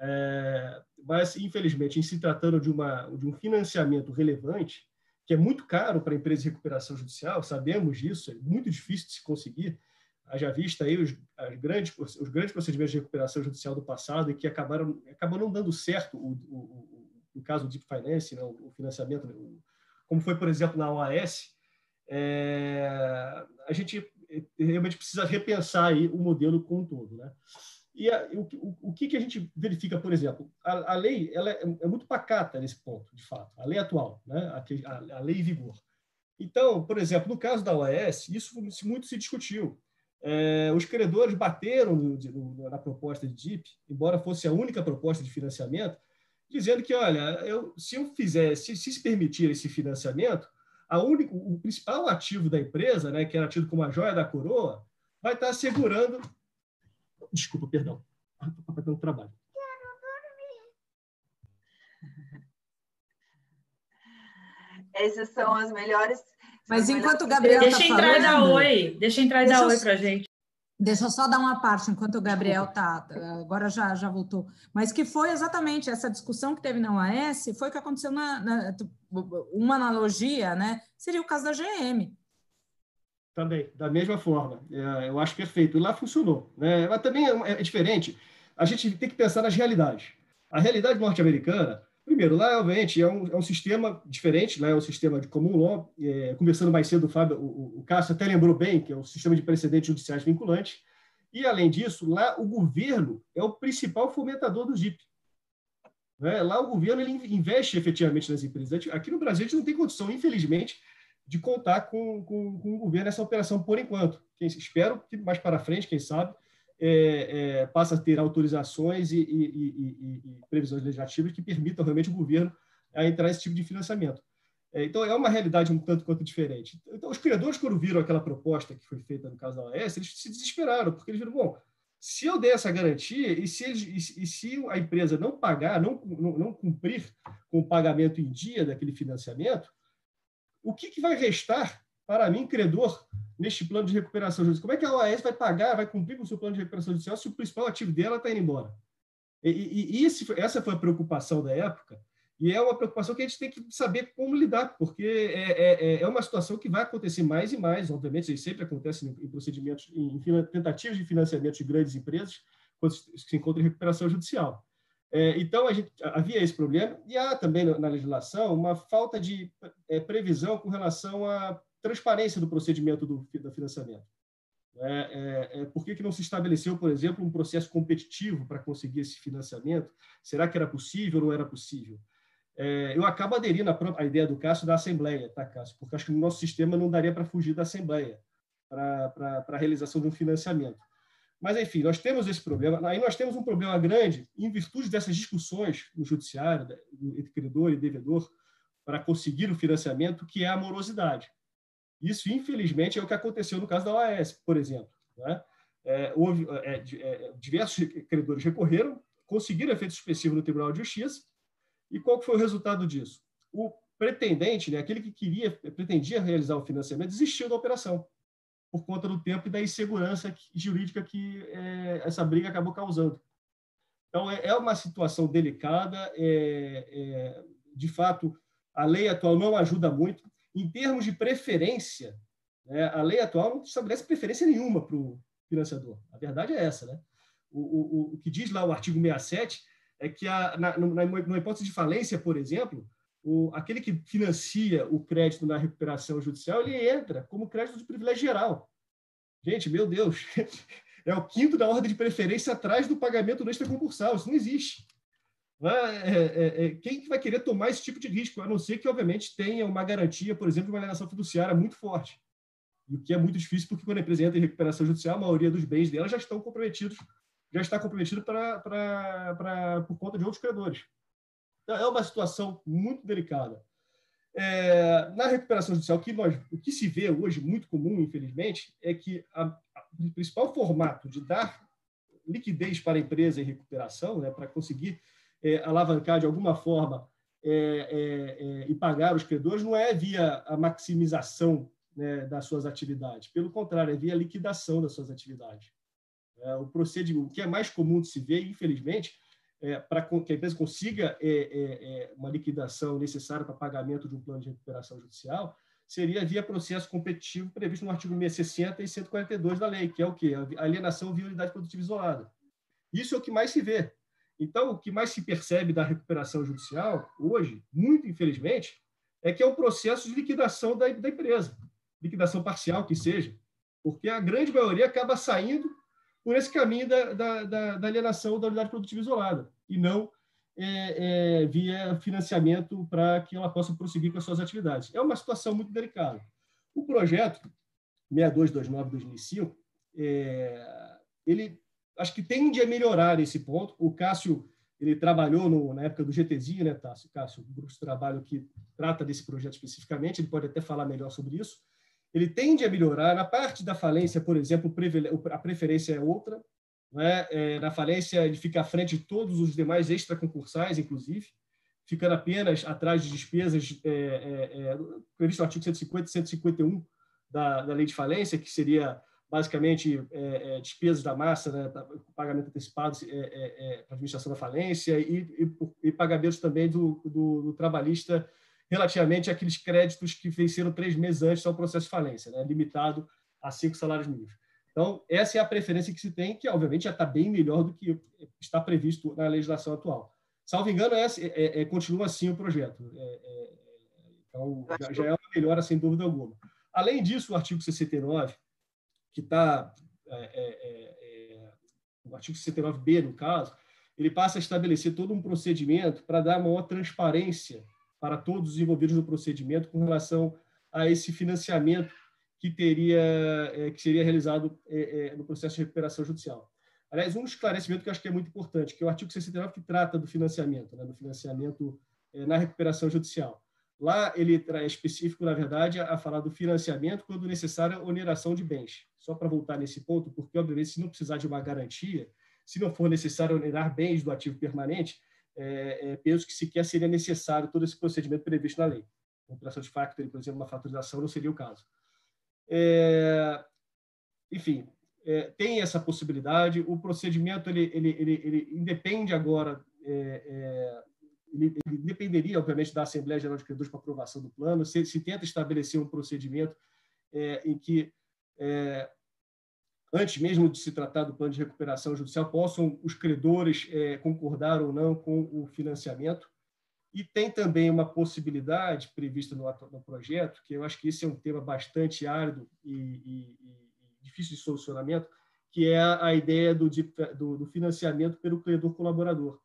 É, mas, infelizmente, em se tratando de, uma, de um financiamento relevante, que é muito caro para a empresa de recuperação judicial, sabemos disso, é muito difícil de se conseguir, haja vista aí os, grandes, os grandes procedimentos de recuperação judicial do passado e que acabaram, acabou não dando certo, o, o, o, caso do Deep Finance, né, o financiamento, como foi, por exemplo, na OAS, é, a gente realmente precisa repensar aí o modelo como um todo. Né? E a, o, o, o que, que a gente verifica, por exemplo? A, a lei ela é, é, muito pacata nesse ponto, de fato, a lei atual, né? a, a lei em vigor. Então, por exemplo, no caso da OAS, isso muito se discutiu. É, os credores bateram no, no, na proposta de DIP, embora fosse a única proposta de financiamento, dizendo que, olha, eu, se eu fizer, se, se permitir esse financiamento, o principal ativo da empresa, né, que era tido como a joia da coroa, vai estar assegurando. Desculpa, perdão. Estou fazendo trabalho. Essas são as melhores mas enquanto o Gabriel Deixa tá entrar falando, dar oi, deixa entrar e dar oi para gente. Deixa eu só dar uma parte enquanto o Gabriel tá, agora já, já voltou. Mas que foi exatamente essa discussão que teve na UAS, foi o que aconteceu na, na uma analogia, né? Seria o caso da GM. Também, da mesma forma. É, eu acho perfeito. E lá funcionou. Né? Mas também é, é diferente. A gente tem que pensar nas realidades. A realidade norte-americana Primeiro, lá, obviamente, é um, é um sistema diferente, lá é um sistema de comum law. É, conversando mais cedo, o, Fábio, o, o Cássio até lembrou bem que é o sistema de precedentes judiciais vinculantes. E, além disso, lá o governo é o principal fomentador do JIP. Né? Lá o governo ele investe efetivamente nas empresas. Aqui no Brasil, a gente não tem condição, infelizmente, de contar com, com, com o governo nessa operação por enquanto. Espero que mais para frente, quem sabe, é, é, passa a ter autorizações e, e, e, e, previsões legislativas que permitam realmente o governo a entrar nesse tipo de financiamento. É, então, é uma realidade um tanto quanto diferente. Então, os criadores, quando viram aquela proposta que foi feita no caso da OAS, eles se desesperaram, porque eles viram, bom, se eu der essa garantia e se, eles, e se a empresa não pagar, não, não, não, cumprir com o pagamento em dia daquele financiamento, o que, que vai restar para mim, credor, neste plano de recuperação judicial? Como é que a OAS vai pagar, vai cumprir com o seu plano de recuperação judicial se o principal ativo dela está indo embora? E, e, e esse, essa foi a preocupação da época, e é uma preocupação que a gente tem que saber como lidar, porque é, é, é uma situação que vai acontecer mais e mais, obviamente, isso sempre acontece em procedimentos, em tentativas de financiamento de grandes empresas, quando se encontra em recuperação judicial. É, então, gente, havia esse problema, e há também na legislação uma falta de é, previsão com relação a transparência do procedimento do, do financiamento. É, é, é, por que, que não se estabeleceu, por exemplo, um processo competitivo para conseguir esse financiamento? Será que era possível ou não era possível? É, eu acabo aderindo à, ideia do Cássio da Assembleia, tá, Cássio? Porque acho que o nosso sistema não daria para fugir da Assembleia para a realização de um financiamento. Mas, enfim, nós temos esse problema. Aí nós temos um problema grande em virtude dessas discussões no judiciário, entre credor e devedor, para conseguir o financiamento, que é a morosidade. Isso, infelizmente, é o que aconteceu no caso da OAS, por exemplo. Né? É, houve, é, é, diversos credores recorreram, conseguiram efeito expressivo no Tribunal de Justiça, e qual foi o resultado disso? O pretendente, né, aquele que queria, pretendia realizar o financiamento, desistiu da operação, por conta do tempo e da insegurança jurídica que é, essa briga acabou causando. Então, é, é uma situação delicada, é, de fato, a lei atual não ajuda muito, em termos de preferência, né, a lei atual não estabelece preferência nenhuma para o financiador. A verdade é essa. Né? O, o, o que diz lá o artigo 67 é que, a, na, na, na hipótese de falência, por exemplo, o, aquele que financia o crédito na recuperação judicial, ele entra como crédito de privilégio geral. Gente, meu Deus, *laughs* é o quinto da ordem de preferência atrás do pagamento do extra concursal. Isso não existe. É, é, é, quem vai querer tomar esse tipo de risco? A não ser que, obviamente, tenha uma garantia, por exemplo, de uma alienação fiduciária muito forte. O que é muito difícil, porque quando a empresa entra em recuperação judicial, a maioria dos bens dela já estão comprometidos já está comprometido pra, pra, pra, por conta de outros credores. Então, é uma situação muito delicada. É, na recuperação judicial, que, nós, o que se vê hoje, muito comum, infelizmente, é que a, a, o principal formato de dar liquidez para a empresa em recuperação, né, para conseguir é, alavancar de alguma forma é, é, é, e pagar os credores, não é via a maximização né, das suas atividades. Pelo contrário, é via liquidação das suas atividades. É, o procedimento, que é mais comum de se ver, infelizmente, para que a empresa consiga uma liquidação necessária para pagamento de um plano de recuperação judicial, seria via processo competitivo previsto no artigo 660 e 142 da lei, que é o quê? A alienação via unidade produtiva isolada. Isso é o que mais se vê. Então, o que mais se percebe da recuperação judicial, hoje, muito infelizmente, é que é um processo de liquidação da, da empresa, liquidação parcial que seja, porque a grande maioria acaba saindo por esse caminho da, da, da, alienação da unidade produtiva isolada, e não é, é, via financiamento para que ela possa prosseguir com as suas atividades. É uma situação muito delicada. O projeto 6229-2005, é, ele acho que tende a melhorar esse ponto. O Cássio ele trabalhou no, na época do GTZ, né, Tássio? Cássio, o grupo de trabalho que trata desse projeto especificamente, ele pode até falar melhor sobre isso ele tende a melhorar. Na parte da falência, por exemplo, a preferência é outra. Né? É, na falência, ele fica à frente de todos os demais extraconcursais, inclusive, ficando apenas atrás de despesas é, é, é previsto no artigo 150 e 151 da, da lei de falência, que seria basicamente é, é, despesas da massa, né, pagamento antecipado é, para a administração da falência e, e, e pagamentos também do, do, do trabalhista relativamente àqueles créditos que venceram três meses antes ao processo de falência, né? limitado a cinco salários mínimos. Então, essa é a preferência que se tem, que obviamente já está bem melhor do que está previsto na legislação atual. Salvo engano, é, é, é continua assim o projeto. É, é, então, já, já, é uma melhora, sem dúvida alguma. Além disso, o artigo 69, que está. É, o artigo 69b, no caso, ele passa a estabelecer todo um procedimento para dar maior transparência para todos os envolvidos no procedimento com relação a esse financiamento que teria é, que seria realizado é, é, no processo de recuperação judicial. Aliás, um esclarecimento que eu acho que é muito importante, que é o artigo 69 que trata do financiamento, né, do financiamento na recuperação judicial. Lá ele é específico, na verdade, a falar do financiamento quando necessária oneração de bens. Só para voltar nesse ponto, porque, obviamente, se não precisar de uma garantia, se não for necessário onerar bens do ativo permanente, é, é, penso que sequer seria necessário todo esse procedimento previsto na lei. Operação de facto, por exemplo, uma faturização não seria o caso. É, enfim, é, tem essa possibilidade. O procedimento ele, ele, ele, ele independe agora, é, é, ele, dependeria, obviamente, da Assembleia Geral de Credores para aprovação do plano. Se, se tenta estabelecer um procedimento em que antes mesmo de se tratar do plano de recuperação judicial, possam os credores é, concordar ou não com o financiamento. E tem também uma possibilidade prevista no, no projeto, que eu acho que esse é um tema bastante árido e, e, e difícil de solucionamento, que é a ideia do, do, do, financiamento pelo credor colaborador.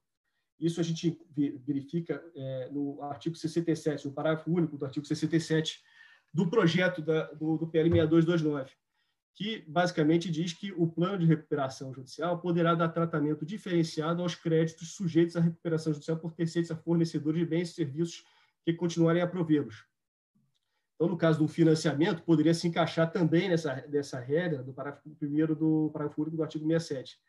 Isso a gente verifica é, no artigo 67, no parágrafo único do artigo 67 do projeto da, do, do PL 6229 que basicamente diz que o plano de recuperação judicial poderá dar tratamento diferenciado aos créditos sujeitos à recuperação judicial por terceiros a fornecedores de bens e serviços que continuarem a provê-los. Então, no caso do financiamento, poderia se encaixar também nessa, nessa regra do parágrafo 1 do parágrafo único do artigo 67.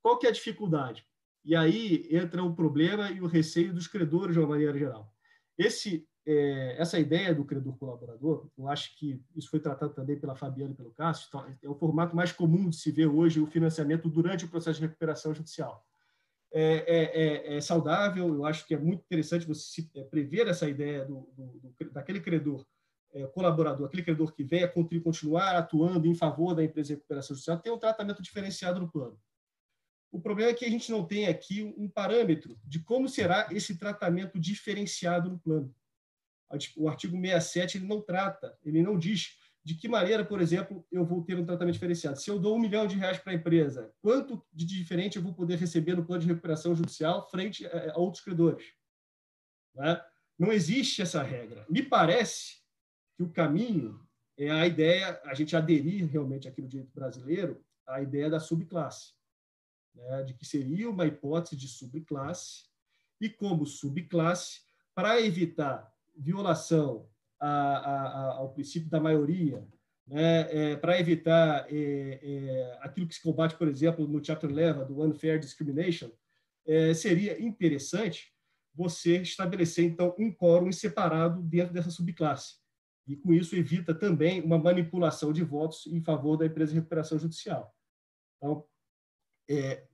Qual que é a dificuldade? E aí entra o problema e o receio dos credores de uma maneira geral. Esse é, essa ideia do credor colaborador, eu acho que isso foi tratado também pela Fabiana e pelo Cássio, então, é o formato mais comum de se ver hoje o financiamento durante o processo de recuperação judicial. É, é, é, é saudável, eu acho que é muito interessante você é, prever essa ideia do, do, do daquele credor é, colaborador, aquele credor que venha continuar atuando em favor da empresa de recuperação judicial, tem um tratamento diferenciado no plano. O problema é que a gente não tem aqui um parâmetro de como será esse tratamento diferenciado no plano o artigo 67 ele não trata, ele não diz de que maneira, por exemplo, eu vou ter um tratamento diferenciado. Se eu dou um milhão de reais para a empresa, quanto de diferente eu vou poder receber no plano de recuperação judicial frente a outros credores? Né? Não existe essa regra. Me parece que o caminho é a ideia, a gente aderir realmente aqui no direito brasileiro, à ideia da subclasse. Né, de que seria uma hipótese de subclasse, e como subclasse, para evitar violação a, a, ao princípio da maioria, né, é, para evitar é, é, aquilo que se combate, por exemplo, no Chapter 11 do Unfair Discrimination, é, seria interessante você estabelecer, então, um quórum separado dentro dessa subclasse. E, com isso, evita também uma manipulação de votos em favor da empresa de recuperação judicial. Então, é,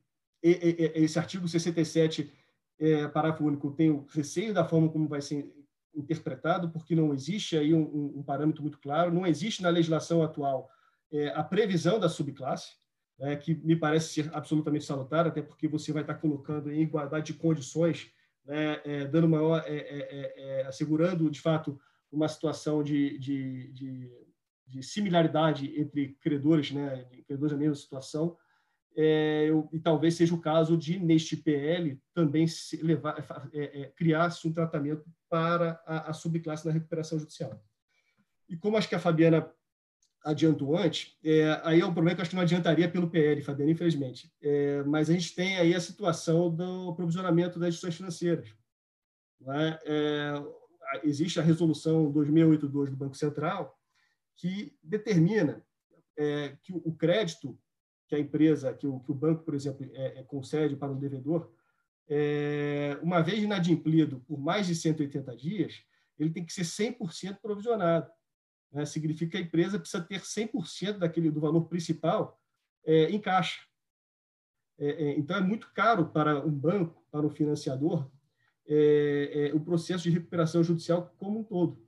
esse artigo 67, é, parágrafo único, tem o receio da forma como vai ser interpretado, porque não existe aí um, um parâmetro muito claro, não existe na legislação atual é, a previsão da subclasse, é, que me parece ser absolutamente salutar, até porque você vai estar colocando em igualdade de condições, né, é, dando maior, é, é, é, assegurando de fato uma situação de, de, de, de similaridade entre credores, né, credores da mesma situação, é, eu, e talvez seja o caso de, neste PL, também levar, é, é, criar-se um tratamento para a, a, subclasse da recuperação judicial. E como acho que a Fabiana adiantou antes, é, aí é um problema que acho que não adiantaria pelo PL, Fabiana, infelizmente. É, mas a gente tem aí a situação do provisionamento das instituições financeiras. É? é? existe a resolução 2682 do Banco Central que determina que o crédito que a empresa, que o, que o banco, por exemplo, é, é, concede para um devedor, é, uma vez inadimplido por mais de 180 dias, ele tem que ser 100% provisionado. Né? Significa que a empresa precisa ter 100% daquele, do valor principal é, em caixa. É, é, então, é muito caro para um banco, para um financiador, é, o processo de recuperação judicial como um todo.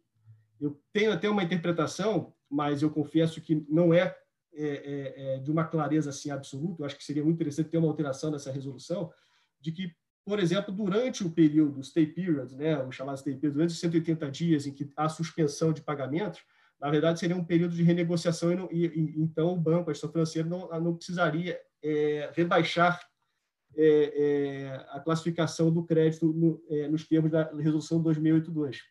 Eu tenho até uma interpretação, mas eu confesso que não é é, é, é, de uma clareza assim absoluta, eu acho que seria muito interessante ter uma alteração dessa resolução, de que, por exemplo, durante o período, stay period, né, o chamado stay period, durante os 180 dias em que há suspensão de pagamentos, na verdade seria um período de renegociação e, não, e, e então o banco, a instituição financeira, não, não precisaria é, rebaixar é, é, a classificação do crédito no, nos termos da resolução 2082.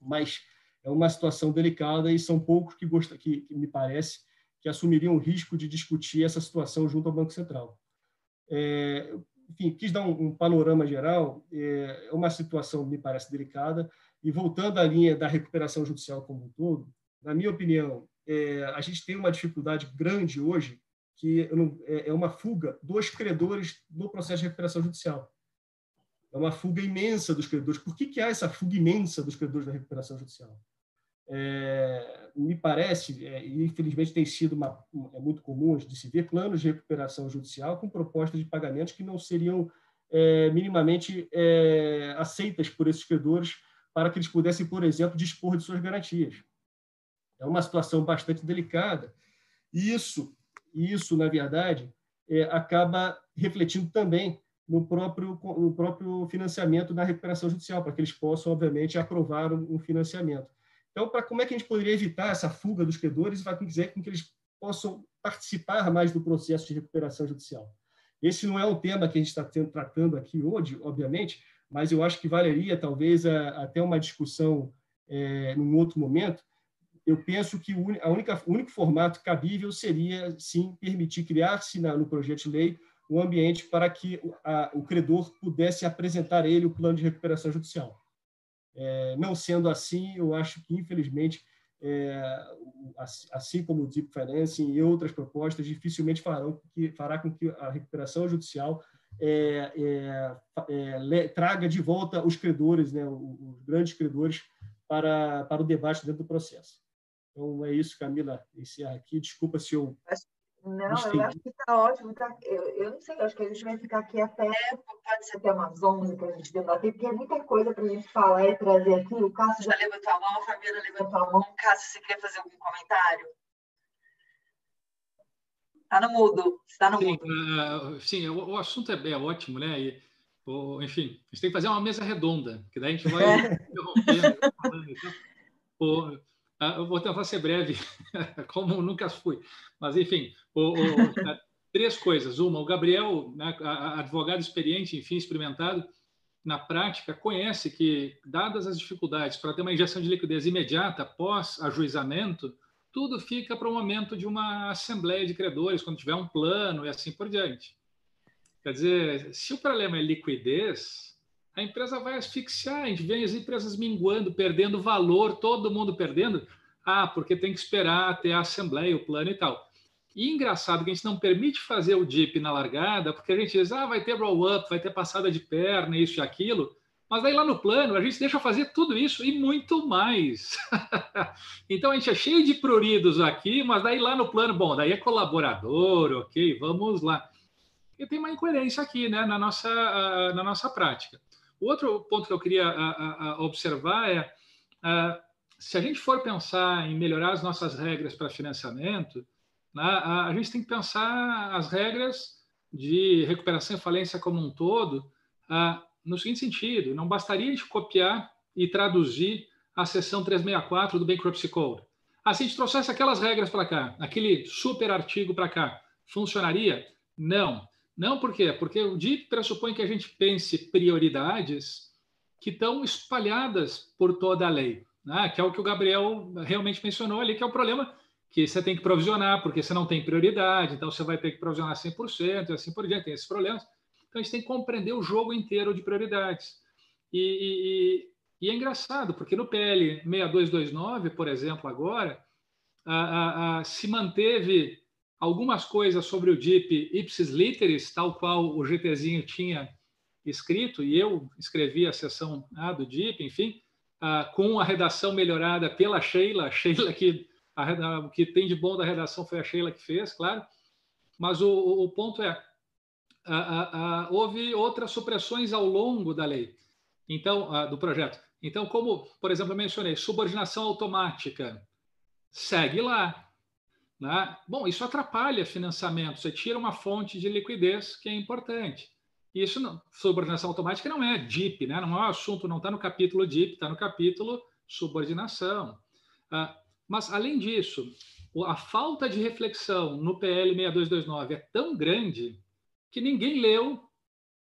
Mas é uma situação delicada e são poucos que, gosta, que, que me parece, que assumiriam o risco de discutir essa situação junto ao Banco Central. É, enfim, quis dar um, um panorama geral, é, é uma situação me parece delicada, e voltando à linha da recuperação judicial como um todo, na minha opinião, é, a gente tem uma dificuldade grande hoje, que é, é uma fuga dos credores no processo de recuperação judicial. É uma fuga imensa dos credores. Por que, que há essa fuga imensa dos credores da recuperação judicial? É, me parece, é, e infelizmente tem sido uma, é muito comum de se ver, planos de recuperação judicial com propostas de pagamentos que não seriam é, minimamente é, aceitas por esses credores para que eles pudessem, por exemplo, dispor de suas garantias. É uma situação bastante delicada. E isso, isso na verdade, é, acaba refletindo também no próprio, no próprio financiamento da recuperação judicial, para que eles possam, obviamente, aprovar um financiamento. Então, para como é que a gente poderia evitar essa fuga dos credores e vai dizer com que eles possam participar mais do processo de recuperação judicial? Esse não é um tema que a gente está tratando aqui hoje, obviamente, mas eu acho que valeria talvez a, até uma discussão é, num outro momento. Eu penso que a única, o único formato cabível seria, sim, permitir criar-se no projeto de lei um ambiente para que a, o credor pudesse apresentar ele o plano de recuperação judicial. É, não sendo assim, eu acho que, infelizmente, é, assim como o Deep Financing e outras propostas, dificilmente farão que, fará com que a recuperação judicial é, é, é traga de volta os credores, né, os grandes credores, para, para o debate dentro do processo. Então, é isso, Camila, encerra aqui. Desculpa se eu não, eu acho que está ótimo. Tá, eu, eu não sei, eu acho que a gente vai ficar aqui até, pode ser até umas 11 para a gente debater, porque é muita coisa para a gente falar e trazer aqui. O Cássio já levantou a mão, a Fabiana levantou a mão. Cássio, você quer fazer algum comentário? Está no mudo, está no sim, mudo. Uh, sim, o, o, assunto é, é ótimo, né? E, o, enfim, a gente tem que fazer uma mesa redonda, que daí a gente vai *laughs* interrompendo. Então, eu vou tentar ser breve, *laughs* como nunca fui. Mas, enfim, o, o, três coisas. Uma, o Gabriel, né, advogado experiente, enfim, experimentado, na prática, conhece que, dadas as dificuldades para ter uma injeção de liquidez imediata após ajuizamento, tudo fica para o momento de uma assembleia de credores, quando tiver um plano e assim por diante. Quer dizer, se o problema é liquidez, a empresa vai asfixiar, a gente vê as empresas minguando, perdendo valor, todo mundo perdendo. Ah, porque tem que esperar ter a assembleia, o plano e tal. E engraçado que a gente não permite fazer o dip na largada, porque a gente diz, ah, vai ter roll-up, vai ter passada de perna, isso e aquilo. Mas daí lá no plano a gente deixa fazer tudo isso e muito mais. *laughs* então a gente é cheio de pruridos aqui, mas daí lá no plano, bom, daí é colaborador, ok, vamos lá. E tem uma incoerência aqui, né, na nossa, na nossa prática. Outro ponto que eu queria observar é se a gente for pensar em melhorar as nossas regras para financiamento, né, a gente tem que pensar as regras de recuperação e falência como um todo no seguinte sentido: não bastaria a gente copiar e traduzir a seção 364 do Bankruptcy Code. Ah, se a gente trouxesse aquelas regras para cá, aquele super artigo para cá, funcionaria? Não. Não por quê? Porque o DIP pressupõe que a gente pense prioridades que estão espalhadas por toda a lei, né? que é o que o Gabriel realmente mencionou ali, que é o problema que você tem que provisionar, porque você não tem prioridade, então você vai ter que provisionar 100% e assim por diante, tem esses problemas. Então, a gente tem que compreender o jogo inteiro de prioridades. E, e, e é engraçado, porque no PL 6229, por exemplo, agora, a, a, a, se manteve algumas coisas sobre o DIP ipsis literis, tal qual o GTzinho tinha escrito, e eu escrevi a seção A do DIP, enfim, com a redação melhorada pela Sheila, Sheila que a, o que tem de bom da redação foi a Sheila que fez, claro. Mas o, o ponto é, a, a, houve outras supressões ao longo da lei, então do projeto. Então, como, por exemplo, eu mencionei, subordinação automática, segue lá. Né? Bom, isso atrapalha financiamento, você tira uma fonte de liquidez que é importante. Isso, não, subordinação automática não é DIP, né? não é um assunto, não está no capítulo DIP, está no capítulo subordinação. Ah, mas, além disso, a falta de reflexão no PL 6229 é tão grande que ninguém leu,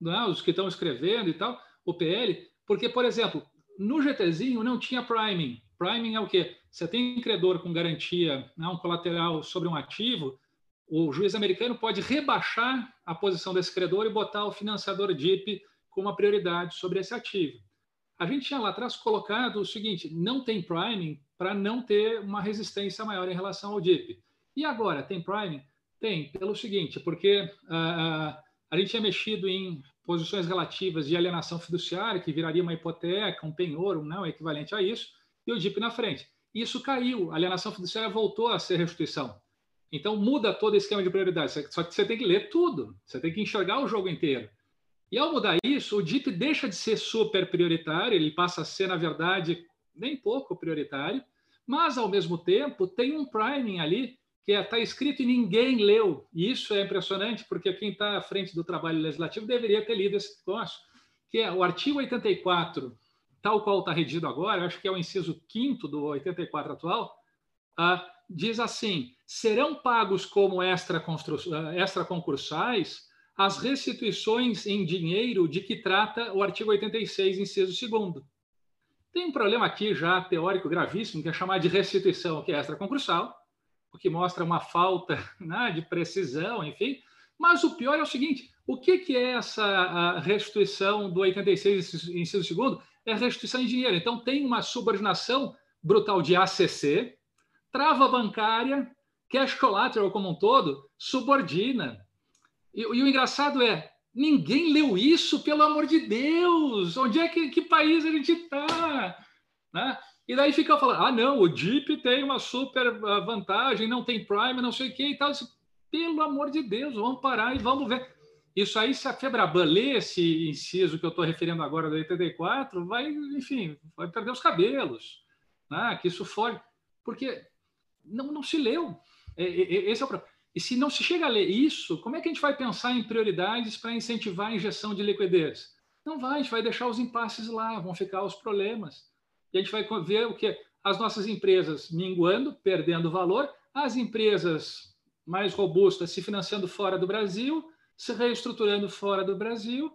é? os que estão escrevendo e tal, o PL, porque, por exemplo, no GTzinho não tinha priming. Priming é o quê? Você tem um credor com garantia, né, um colateral sobre um ativo, o juiz americano pode rebaixar a posição desse credor e botar o financiador DIP com uma prioridade sobre esse ativo. A gente tinha lá atrás colocado o seguinte: não tem priming para não ter uma resistência maior em relação ao DIP. E agora, tem priming? Tem, pelo seguinte, porque uh, a gente tinha mexido em posições relativas de alienação fiduciária, que viraria uma hipoteca, um penhor, um não equivalente a isso, e o DIP na frente. Isso caiu, a alienação fiduciária voltou a ser restituição. Então muda todo o esquema de prioridade, só que você tem que ler tudo, você tem que enxergar o jogo inteiro. E ao mudar isso, o DIP deixa de ser super prioritário, ele passa a ser, na verdade, nem pouco prioritário, mas ao mesmo tempo tem um priming ali que está escrito e ninguém leu. E isso é impressionante, porque quem está à frente do trabalho legislativo deveria ter lido esse negócio, que é o artigo 84, tal qual está redigido agora, acho que é o inciso 5 do 84 atual, uh, diz assim: serão pagos como extra, extra concursais as restituições em dinheiro de que trata o artigo 86, inciso 2. Tem um problema aqui já teórico gravíssimo, que é chamar de restituição, que é extraconcursal, o que mostra uma falta *laughs* né, de precisão, enfim. Mas o pior é o seguinte: o que, que é essa restituição do 86, inciso 2? É restituição em dinheiro. Então, tem uma subordinação brutal de ACC, trava bancária, cash collateral como um todo, subordina. E, e, o engraçado é, ninguém leu isso, pelo amor de Deus! Onde é que, que país a gente está? Né? E daí fica falando, ah, não, o Jeep tem uma super ah, vantagem, não tem Prime, não sei o que e tal. Pelo amor de Deus, vamos parar e vamos ver. Isso aí, se a Febraban lê esse inciso que eu estou referindo agora do 84, vai, enfim, vai perder os cabelos. Né? Que isso for... Porque não, não se leu. Esse é o problema. E se não se chega a ler isso, como é que a gente vai pensar em prioridades para incentivar a injeção de liquidez? Não vai, a gente vai deixar os impasses lá, vão ficar os problemas. E a gente vai ver o que? As nossas empresas minguando, perdendo valor, as empresas mais robustas se financiando fora do Brasil, se reestruturando fora do Brasil,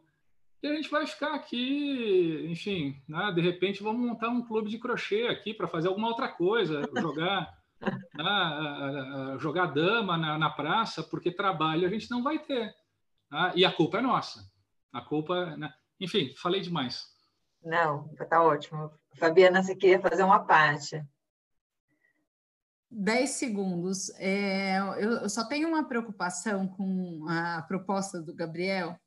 e a gente vai ficar aqui, enfim, né? de repente vamos montar um clube de crochê aqui para fazer alguma outra coisa, *laughs* jogar né, jogar dama na, na, praça, porque trabalho a gente não vai ter. Tá? E a culpa é nossa. A culpa, né? enfim, falei demais. Não, tá ótimo. Fabiana, você queria fazer uma parte. 10 segundos. É, eu, só tenho uma preocupação com a proposta do Gabriel,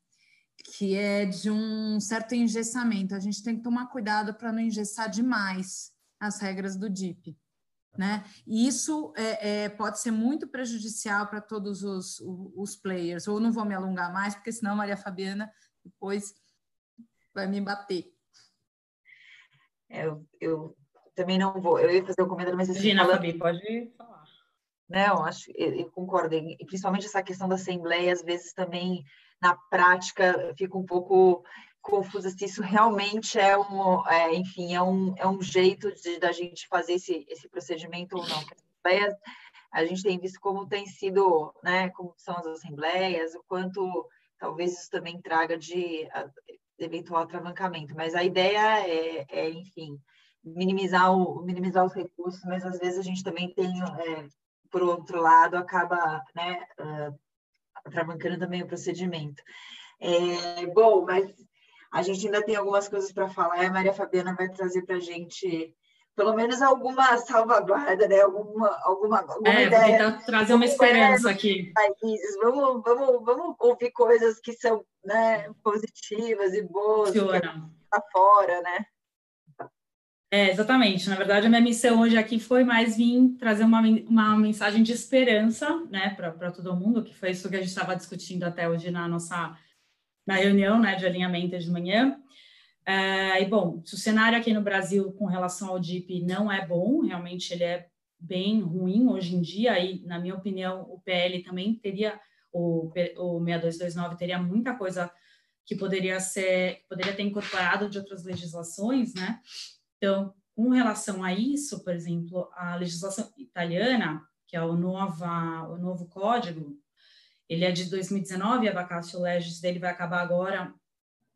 que é de um certo engessamento. A gente tem que tomar cuidado para não engessar demais as regras do DIP. Né? E isso é, é, pode ser muito prejudicial para todos os, os players. Ou não vou me alongar mais, porque senão a Maria Fabiana depois vai me bater. É, eu, eu também não vou. Eu ia fazer o um comentário, mas assim, Gina, falando... Fabi, pode falar. Não, acho, eu, eu concordo. E principalmente essa questão da assembleia, às vezes também na prática fica um pouco confusa se isso realmente é um, é, enfim, é um, é um jeito de da gente fazer esse, esse procedimento ou não. Assembleias, a gente tem visto como tem sido, né, como são as assembleias, o quanto talvez isso também traga de, de eventual atravancamento, mas a ideia é, é, enfim, minimizar, o, minimizar os recursos, mas às vezes a gente também tem, é, por outro lado, acaba, né, uh, atravancando também o procedimento. É, bom, mas a gente ainda tem algumas coisas para falar e a Maria Fabiana vai trazer para a gente pelo menos alguma salvaguarda, né? alguma, alguma, alguma é, ideia. tentar trazer uma esperança aqui. Países. Vamos, vamos, vamos ouvir coisas que são né, positivas e boas, Funciona. Tá fora, né? É, exatamente. Na verdade, a minha missão hoje aqui foi mais vir trazer uma, uma mensagem de esperança, né, para todo mundo, que foi isso que a gente estava discutindo até hoje na nossa na reunião né, de alinhamento de manhã. É, e, bom, o cenário aqui no Brasil com relação ao DIP não é bom, realmente ele é bem ruim hoje em dia, e, na minha opinião, o PL também teria, o, o 6229 teria muita coisa que poderia ser, poderia ter incorporado de outras legislações, né? Então, com relação a isso, por exemplo, a legislação italiana, que é o, nova, o novo código, ele é de 2019, a vacatio legis dele vai acabar agora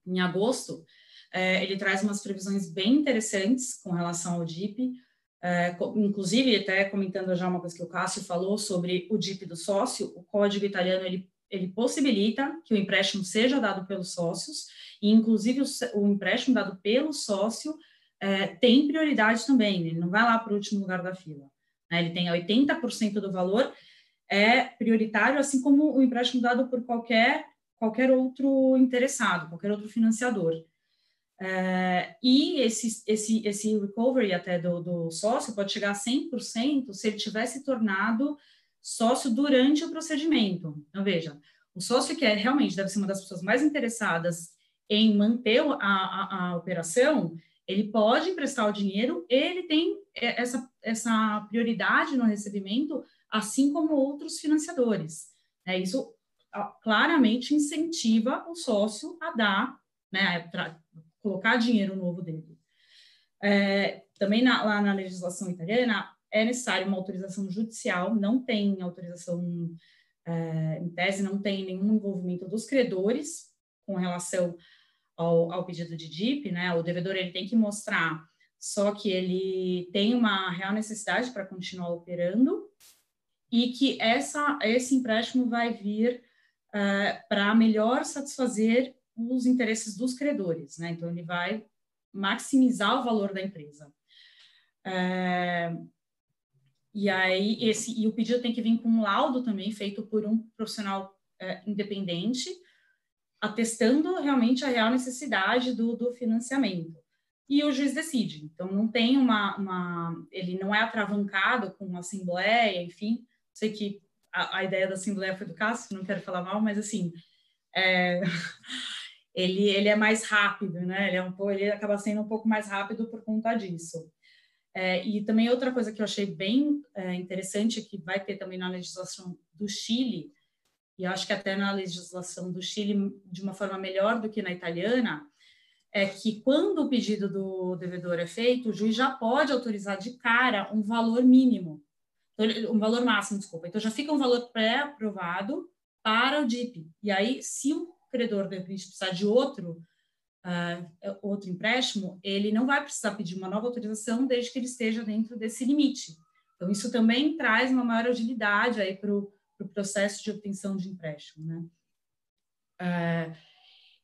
em agosto. É, ele traz umas previsões bem interessantes com relação ao DIP, é, inclusive até comentando já uma coisa que o Cássio falou sobre o DIP do sócio, o código italiano ele, ele possibilita que o empréstimo seja dado pelos sócios, e inclusive o, o empréstimo dado pelo sócio é, tem prioridade também, ele não vai lá para o último lugar da fila. Né? Ele tem 80% do valor é prioritário, assim como o empréstimo dado por qualquer, qualquer outro interessado, qualquer outro financiador. É, e esse, esse, esse recovery até do, do sócio pode chegar a 100% se ele tivesse tornado sócio durante o procedimento. Então, veja, o sócio que é, realmente deve ser uma das pessoas mais interessadas em manter a, a, a operação, ele pode emprestar o dinheiro, ele tem essa, essa prioridade no recebimento assim como outros financiadores. É, isso claramente incentiva o sócio a dar, né, colocar dinheiro novo dele. É, também na, lá na legislação italiana é necessário uma autorização judicial, não tem autorização, é, em tese, não tem nenhum envolvimento dos credores com relação ao, ao pedido de DIP, né? O devedor ele tem que mostrar só que ele tem uma real necessidade para continuar operando e que essa, esse empréstimo vai vir uh, eh, para melhor satisfazer os interesses dos credores, né? Então, ele vai maximizar o valor da empresa. Uh, e aí, esse, e o pedido tem que vir com um laudo também feito por um profissional uh, independente, atestando realmente a real necessidade do, do financiamento e o juiz decide. Então, não tem uma, uma, Ele não é atravancado com uma assembleia, enfim, Sei que a, a ideia da Assembleia foi do Cássio, não quero falar mal, mas assim, é, *laughs* ele, ele é mais rápido, né? Ele, é um, ele acaba sendo um pouco mais rápido por conta disso. É, e também outra coisa que eu achei bem é, interessante, que vai ter também na legislação do Chile, e acho que até na legislação do Chile de uma forma melhor do que na italiana, é que quando o pedido do devedor é feito, o juiz já pode autorizar de cara um valor mínimo então, um valor máximo, desculpa. Então, já fica um valor pré-aprovado para o DIP. E aí, se o credor, de repente, precisar de outro, uh, outro empréstimo, ele não vai precisar pedir uma nova autorização desde que ele esteja dentro desse limite. Então, isso também traz uma maior agilidade aí para o pro processo de obtenção de empréstimo, né? é,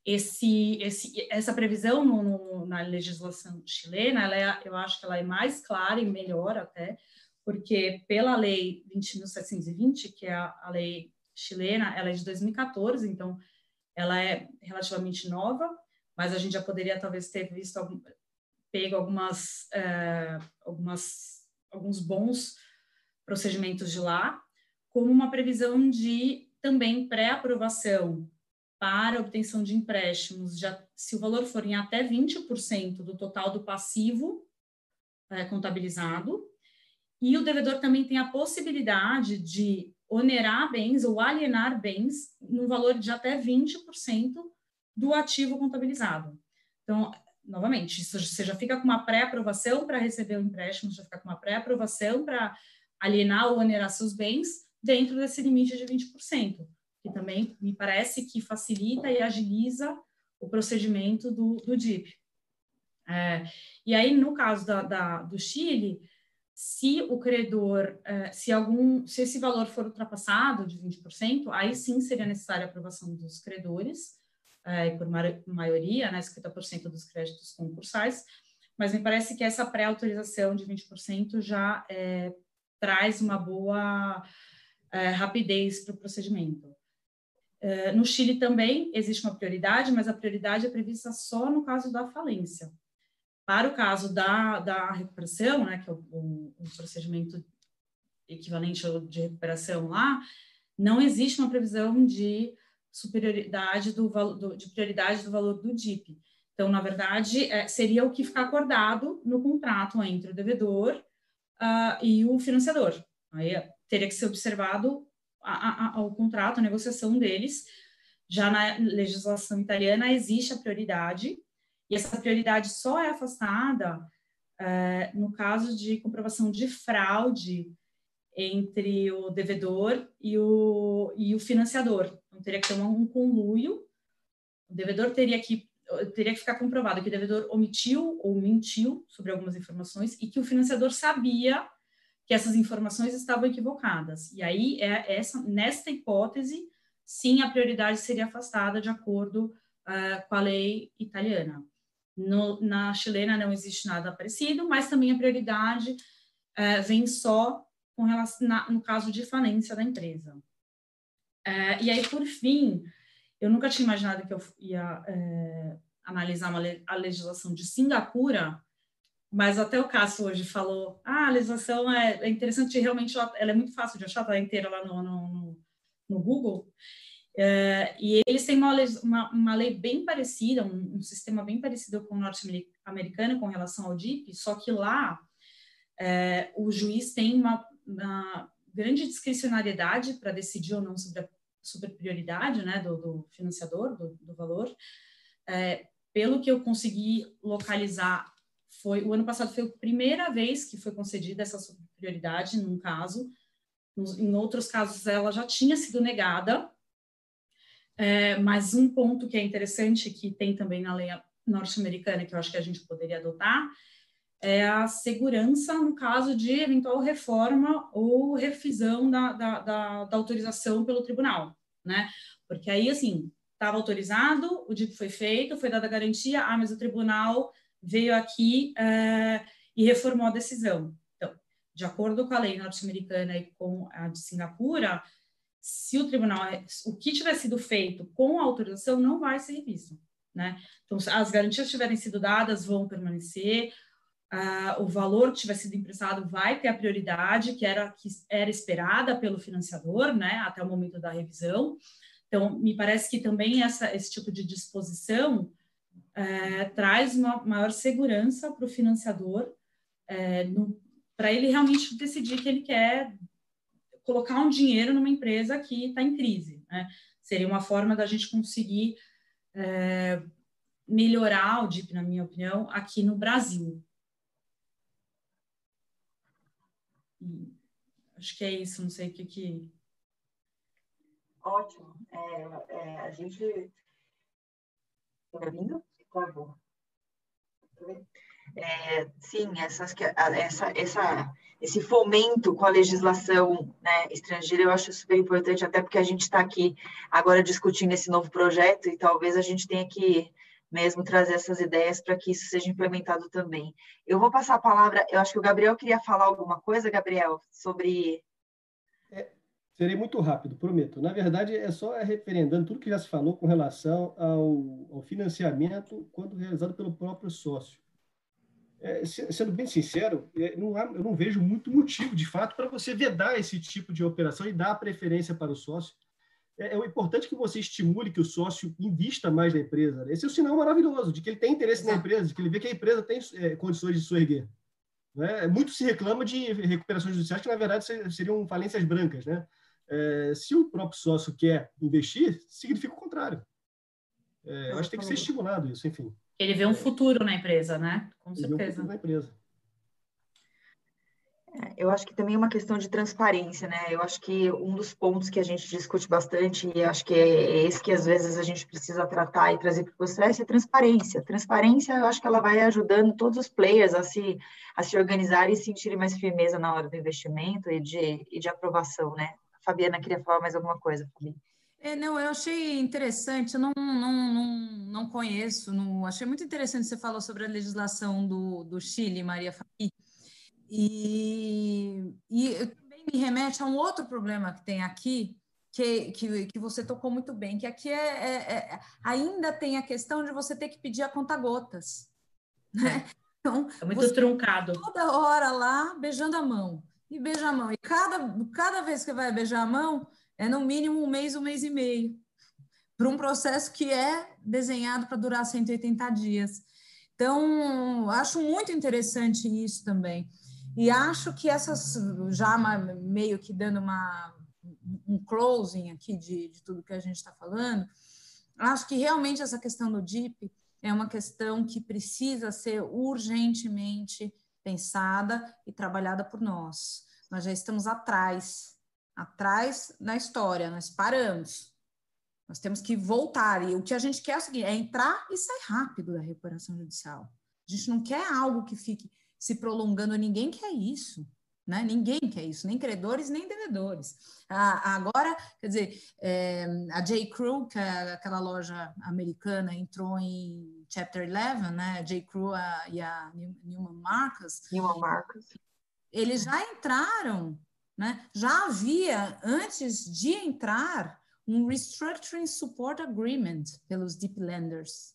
esse, esse, essa previsão no, no, na legislação chilena, ela é, eu acho que ela é mais clara e melhor até, porque pela lei 20.720, que é a, a, lei chilena, ela é de 2014, então ela é relativamente nova, mas a gente já poderia talvez ter visto algum, pego algumas, é, algumas alguns bons procedimentos de lá, como uma previsão de também pré-aprovação para obtenção de empréstimos, já, se o valor for em até 20% do total do passivo é, contabilizado, e o devedor também tem a possibilidade de onerar bens ou alienar bens no valor de até 20% do ativo contabilizado. Então, novamente, isso você já fica com uma pré-aprovação para receber o empréstimo, já fica com uma pré-aprovação para alienar ou onerar seus bens dentro desse limite de 20% que também me parece que facilita e agiliza o procedimento do, do DIP. É, e aí, no caso da, da, do Chile, se o credor, é, se algum, se esse valor for ultrapassado de 20%, aí sim seria necessária a aprovação dos credores, é, por maioria, né, 50% dos créditos concursais, mas me parece que essa pré-autorização de 20% já é, traz uma boa é, rapidez para o procedimento. Eh, no Chile também existe uma prioridade, mas a prioridade é prevista só no caso da falência. Para o caso da, da recuperação, né, que é o, o, o procedimento equivalente de recuperação lá, não existe uma previsão de superioridade do, do, de prioridade do valor do DIP. Então, na verdade, é, seria o que ficar acordado no contrato entre o devedor uh, e o financiador. Aí teria que ser observado a, a, ao contrato, a negociação deles. Já na legislação italiana existe a prioridade, e essa prioridade só é afastada é, no caso de comprovação de fraude entre o devedor e o, e o financiador. Então, teria que ter um, um conluio, o devedor teria que teria que ficar comprovado que o devedor omitiu ou mentiu sobre algumas informações e que o financiador sabia que essas informações estavam equivocadas. E aí, é essa, nesta hipótese, sim, a prioridade seria afastada de acordo uh, com a lei italiana. No, na chilena não existe nada parecido, mas também a prioridade uh, vem só com relação, na, no caso de falência da empresa. Uh, e aí, por fim, eu nunca tinha imaginado que eu ia analisar uma, a legislação de Singapura, mas até o Cássio hoje falou, ah, a legislação é, é interessante, realmente ela, ela, é muito fácil de achar, está inteira lá no, no, no Google, é, e eles têm uma, uma, uma, lei bem parecida, um, um sistema bem parecido com o norte-americano com relação ao DIP, só que lá é, o juiz tem uma, uma grande discricionariedade para decidir ou não sobre a sobre prioridade né, do, do financiador, do, do valor. É, pelo que eu consegui localizar foi o ano passado foi a primeira vez que foi concedida essa prioridade num caso. em outros casos ela já tinha sido negada. É, mas um ponto que é interessante que tem também na lei norte-americana que eu acho que a gente poderia adotar é a segurança no caso de eventual reforma ou revisão da, da, da, da autorização pelo tribunal, né? Porque aí, assim, estava autorizado, o DIP foi feito, foi dada a garantia, ah, mas o tribunal veio aqui uh, e reformou a decisão. Então, de acordo com a lei norte-americana e com a de Singapura, se o tribunal, o que tiver sido feito com a autorização não vai ser revisto, né? Então, as garantias tiverem sido dadas vão permanecer, uh, o valor que tiver sido emprestado vai ter a prioridade que era, que era esperada pelo financiador, né, até o momento da revisão. Então, me parece que também essa, esse tipo de disposição é, traz uma maior segurança para o financiador, é, para ele realmente decidir que ele quer colocar um dinheiro numa empresa que está em crise. Né? Seria uma forma da gente conseguir é, melhorar o DIP, na minha opinião, aqui no Brasil. Acho que é isso, não sei o que que... Ótimo. É, é, a gente... Está ouvindo? É, sim, essas, essa, essa, esse fomento com a legislação né, estrangeira eu acho super importante, até porque a gente está aqui agora discutindo esse novo projeto e talvez a gente tenha que mesmo trazer essas ideias para que isso seja implementado também. Eu vou passar a palavra, eu acho que o Gabriel queria falar alguma coisa, Gabriel, sobre. Serei muito rápido, prometo. Na verdade, é só referendando tudo que já se falou com relação ao, ao financiamento quando realizado pelo próprio sócio. É, sendo bem sincero, é, não há, eu não vejo muito motivo, de fato, para você vedar esse tipo de operação e dar preferência para o sócio é, é importante que você estimule que o sócio invista mais na empresa. Né? Esse é um sinal maravilhoso de que ele tem interesse Exato. na empresa, de que ele vê que a empresa tem é, condições de se erguer. Né? Muito se reclama de recuperações judiciais que, na verdade, seriam falências brancas. Né? É, se o próprio sócio quer investir, significa o contrário. É, eu acho que tem que ser estimulado isso, enfim. Ele vê um futuro na empresa, né? Com certeza. Ele vê um futuro na empresa. Eu acho que também é uma questão de transparência, né? Eu acho que um dos pontos que a gente discute bastante, e acho que é esse que às vezes a gente precisa tratar e trazer para o processo, é transparência. Transparência, eu acho que ela vai ajudando todos os players a se, a se organizar e sentirem mais firmeza na hora do investimento e de, e de aprovação, né? A Fabiana queria falar mais alguma coisa, Fabi. É, não, eu achei interessante, eu não, não, não, não conheço, não, achei muito interessante você falou sobre a legislação do, do Chile, Maria Fabi, e, e também me remete a um outro problema que tem aqui, que, que, que você tocou muito bem, que aqui é, é, é, ainda tem a questão de você ter que pedir a conta-gotas. Né? É. Então, é muito truncado. Toda hora lá beijando a mão. E beija a mão. E cada, cada vez que vai beijar a mão, é no mínimo um mês, um mês e meio. Para um processo que é desenhado para durar 180 dias. Então, acho muito interessante isso também. E acho que essas, já meio que dando uma, um closing aqui de, de tudo que a gente está falando, acho que realmente essa questão do DIP é uma questão que precisa ser urgentemente pensada e trabalhada por nós. Nós já estamos atrás, atrás na história, nós paramos. Nós temos que voltar. E o que a gente quer é o seguinte: é entrar e sair rápido da recuperação judicial. A gente não quer algo que fique se prolongando. Ninguém quer isso. Né? Ninguém quer isso, nem credores, nem devedores. Agora, quer dizer, é, a J. Crew, que é aquela loja americana, entrou em Chapter 11, né? J. Crew a, e a Newman Marcus. Newman Marcus. Eles já entraram, né? Já havia, antes de entrar, um Restructuring Support Agreement pelos Deep Lenders.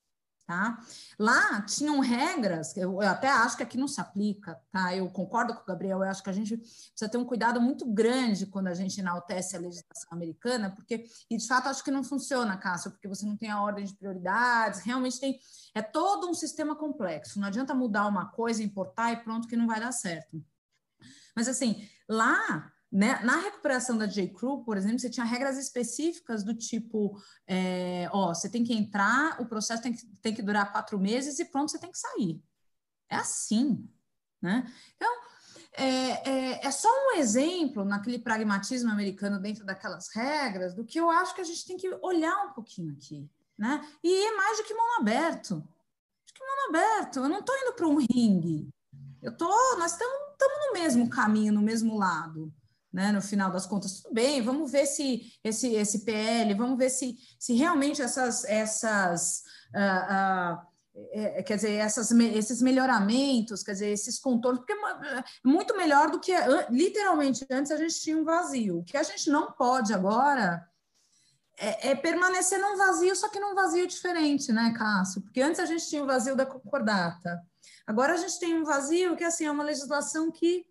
Tá? Lá tinham regras, eu, eu até acho que aqui não se aplica, tá? Eu concordo com o Gabriel, eu acho que a gente precisa ter um cuidado muito grande quando a gente enaltece a legislação americana, porque, e de fato acho que não funciona, Cássio, porque você não tem a ordem de prioridades, realmente tem, é todo um sistema complexo, não adianta mudar uma coisa, importar e pronto que não vai dar certo. Mas assim, lá né? Na recuperação da J. Crew, por exemplo, você tinha regras específicas do tipo: é, ó, você tem que entrar, o processo tem que, tem que durar quatro meses e pronto, você tem que sair. É assim. Né? Então, é, é, é, só um exemplo naquele pragmatismo americano dentro daquelas regras do que eu acho que a gente tem que olhar um pouquinho aqui. Né? E é mais do que mão aberto. Acho que mão aberto. Eu não estou indo para um ringue. Eu tô, nós estamos no mesmo caminho, no mesmo lado né, no final das contas, tudo bem, vamos ver se esse, esse PL, vamos ver se, se realmente essas, essas uh, uh, é, quer dizer, essas, esses melhoramentos, quer dizer, esses contornos, porque é muito melhor do que, literalmente, antes a gente tinha um vazio. O que a gente não pode agora é, é permanecer num vazio, só que num vazio diferente, né, Cássio? Porque antes a gente tinha o vazio da concordata. Agora a gente tem um vazio que, assim, é uma legislação que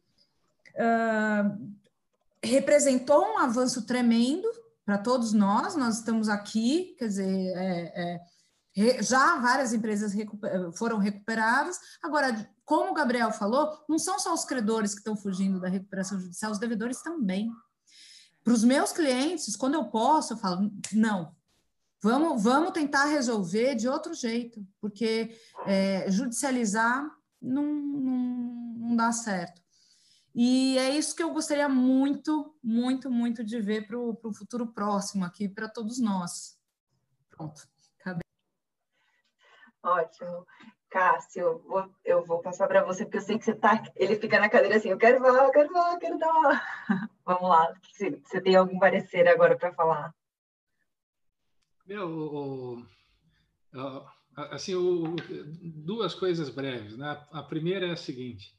uh, representou um avanço tremendo para todos nós. Nós estamos aqui, quer dizer, é, é, já várias empresas recuper, foram recuperadas. Agora, como o Gabriel falou, não são só os credores que estão fugindo da recuperação judicial, os devedores também. Para os meus clientes, quando eu posso, eu falo, não, vamos, vamos tentar resolver de outro jeito, porque é, judicializar não, não, não dá certo. E é isso que eu gostaria muito, muito, muito de ver para o futuro próximo aqui, para todos nós. Pronto, acabei. Ótimo. Cássio, eu vou passar para você, porque eu sei que você tá. Ele fica na cadeira assim, eu quero falar, eu quero falar, eu quero dar. *laughs* Vamos lá, você tem algum parecer agora para falar? Meu, o, o, assim, o, duas coisas breves. Né? A primeira é a seguinte: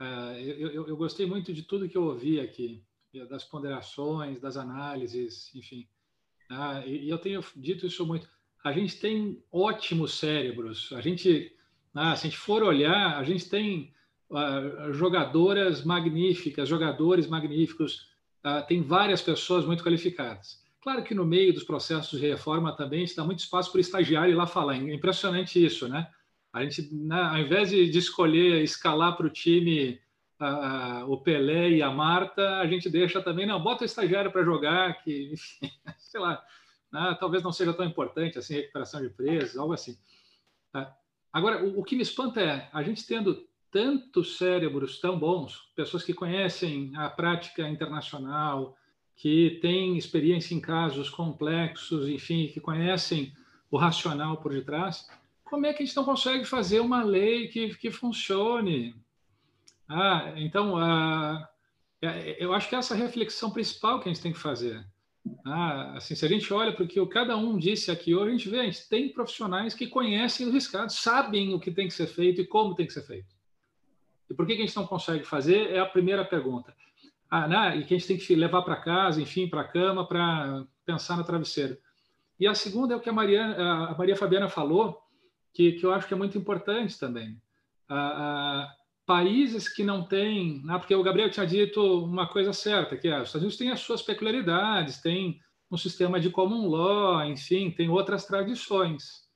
uh, eu, eu, gostei muito de tudo que eu ouvi aqui, das ponderações, das análises, enfim. Uh, e, eu tenho dito isso muito. A gente tem ótimos cérebros. A gente ah, se a gente for olhar, a gente tem uh, jogadoras magníficas, jogadores magníficos, uh, tem várias pessoas muito qualificadas. Claro que no meio dos processos de reforma também está muito espaço para o estagiário ir lá falar. É impressionante isso, né? A gente, né, ao invés de, de escolher escalar para o time uh, o Pelé e a Marta, a gente deixa também, não, bota o estagiário para jogar, que, *laughs* enfim, sei lá, né, talvez não seja tão importante assim, recuperação de preços, algo assim. Agora, o, o que me espanta é a gente tendo tantos cérebros tão bons, pessoas que conhecem a prática internacional, que têm experiência em casos complexos, enfim, que conhecem o racional por detrás, como é que a gente não consegue fazer uma lei que, que funcione? Ah, então, ah, eu acho que essa é a reflexão principal que a gente tem que fazer. Ah, assim, se a gente olha para o que cada um disse aqui hoje, a gente vê, a gente tem profissionais que conhecem o riscado, sabem o que tem que ser feito e como tem que ser feito. E por que, que a gente não consegue fazer? É a primeira pergunta. Ah, né? E que a gente tem que levar para casa, enfim, para a cama, para pensar no travesseiro. E a segunda é o que a Maria, a Maria Fabiana falou, que, que eu acho que é muito importante também. Ah, ah, países que não têm, né, porque o Gabriel tinha dito uma coisa certa, que é, os Estados Unidos têm as suas peculiaridades, tem um sistema de common law, enfim, tem outras tradições.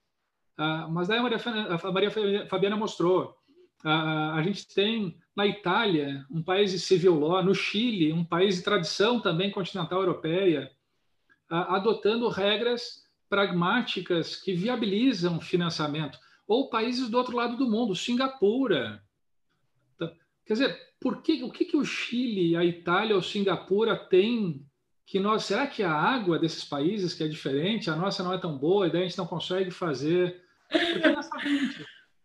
Uh, mas daí a Maria, a Maria Fabiana mostrou, a gente tem na Itália um país de civil law, no Chile um país de tradição também continental europeia, adotando regras pragmáticas que viabilizam financiamento. Ou países do outro lado do mundo, Singapura, Quer dizer, por que, o que, que o Chile, a Itália ou Singapura têm que nós. Será que a água desses países que é diferente, a nossa não é tão boa, e daí a gente não consegue fazer.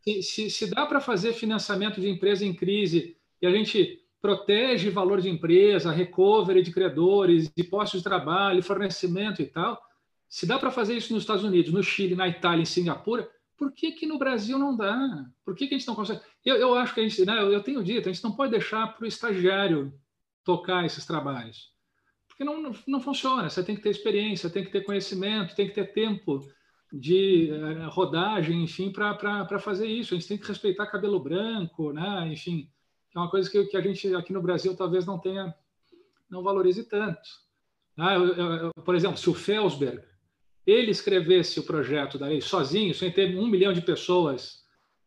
Se, se, se dá para fazer financiamento de empresa em crise e a gente protege valor de empresa, recovery de credores, de postos de trabalho, fornecimento e tal, se dá para fazer isso nos Estados Unidos, no Chile, na Itália, em Singapura, por que, que no Brasil não dá? Por que, que a gente não consegue? Eu, eu acho que a gente, né, eu tenho dito, a gente não pode deixar para o estagiário tocar esses trabalhos. Porque não, não, não, funciona. Você tem que ter experiência, tem que ter conhecimento, tem que ter tempo de uh, rodagem, enfim, para fazer isso. A gente tem que respeitar cabelo branco, né? enfim, é uma coisa que, que a gente aqui no Brasil talvez não tenha, não valorize tanto. Ah, eu, eu, por exemplo, se o Felsberg ele escrevesse o projeto da lei sozinho, sem ter um milhão de pessoas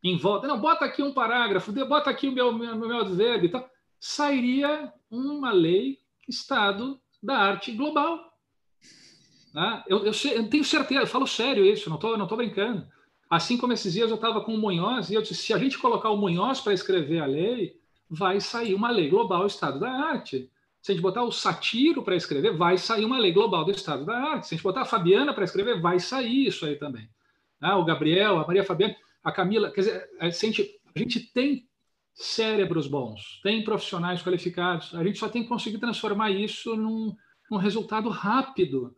em volta, não, bota aqui um parágrafo, bota aqui o meu, meu, meu verde e tal, sairia uma lei Estado da arte global. Né? Eu, eu, eu, tenho certeza, eu falo sério isso, não estou não tô brincando. Assim como esses dias eu estava com o Munhoz e eu disse, se a gente colocar o Munhoz para escrever a lei, vai sair uma lei global Estado da arte. Se a gente botar o Satiro para escrever, vai sair uma lei global do Estado da Arte. Se a gente botar a Fabiana para escrever, vai sair isso aí também. Ah, o Gabriel, a Maria Fabiana, a Camila. Quer dizer, a gente, a gente tem cérebros bons, tem profissionais qualificados, a gente só tem que conseguir transformar isso num, num resultado rápido,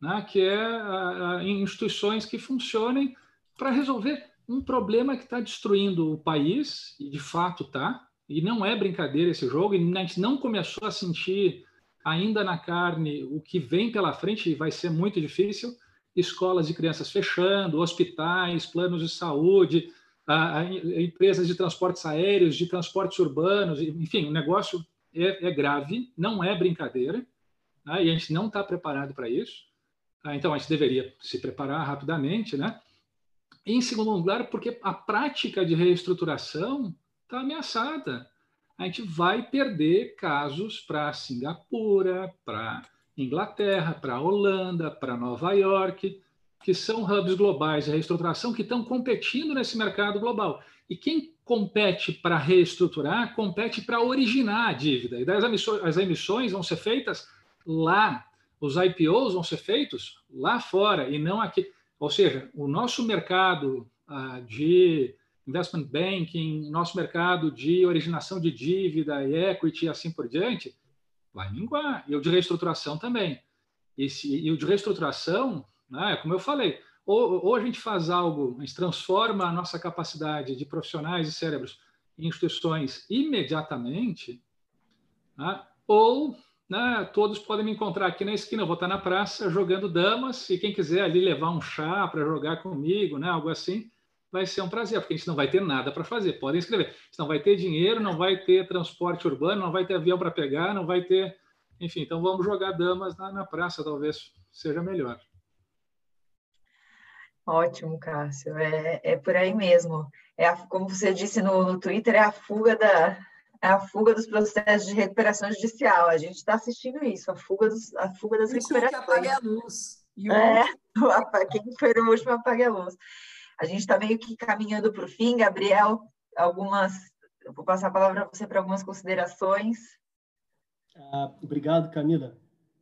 né? que é a, a, em instituições que funcionem para resolver um problema que está destruindo o país, e de fato está, e não é brincadeira esse jogo, e a gente não começou a sentir ainda na carne o que vem pela frente, e vai ser muito difícil, escolas de crianças fechando, hospitais, planos de saúde, a, a, empresas de transportes aéreos, de transportes urbanos, enfim, o negócio é, é grave, não é brincadeira, né? e a gente não está preparado para isso. Tá? Então, a gente deveria se preparar rapidamente, né? em segundo lugar, porque a prática de reestruturação está ameaçada. A gente vai perder casos para Singapura, para Inglaterra, para Holanda, para Nova York, que são hubs globais de reestruturação que estão competindo nesse mercado global. E quem compete para reestruturar, compete para originar a dívida. E as emissões, as emissões vão ser feitas lá, os IPOs vão ser feitos lá fora e não aqui. Ou seja, o nosso mercado de investment banking, nosso mercado de originação de dívida e equity e assim por diante, vai minguar. E o de reestruturação também. E o de reestruturação, né, como eu falei, ou, ou, a gente faz algo, a gente transforma a nossa capacidade de profissionais e cérebros em instituições imediatamente, né, ou né, todos podem me encontrar aqui na esquina, eu vou estar na praça jogando damas, e quem quiser ali levar um chá para jogar comigo, né, algo assim, vai ser um prazer, porque a gente não vai ter nada para fazer. Podem escrever. A gente não vai ter dinheiro, não vai ter transporte urbano, não vai ter avião para pegar, não vai ter. Enfim, então vamos jogar damas na, na praça, talvez seja melhor. Ótimo, Cássio. É, é por aí mesmo. É a, como você disse no, no Twitter, é a fuga da, é a fuga dos processos de recuperação judicial. A gente está assistindo isso, a fuga, dos, a fuga das isso recuperações. Que apague a luz. E o... É, *laughs* quem foi o último apague a luz. A gente está meio que caminhando para o fim, Gabriel. Algumas, eu vou passar a palavra para você para algumas considerações. Ah, obrigado, Camila.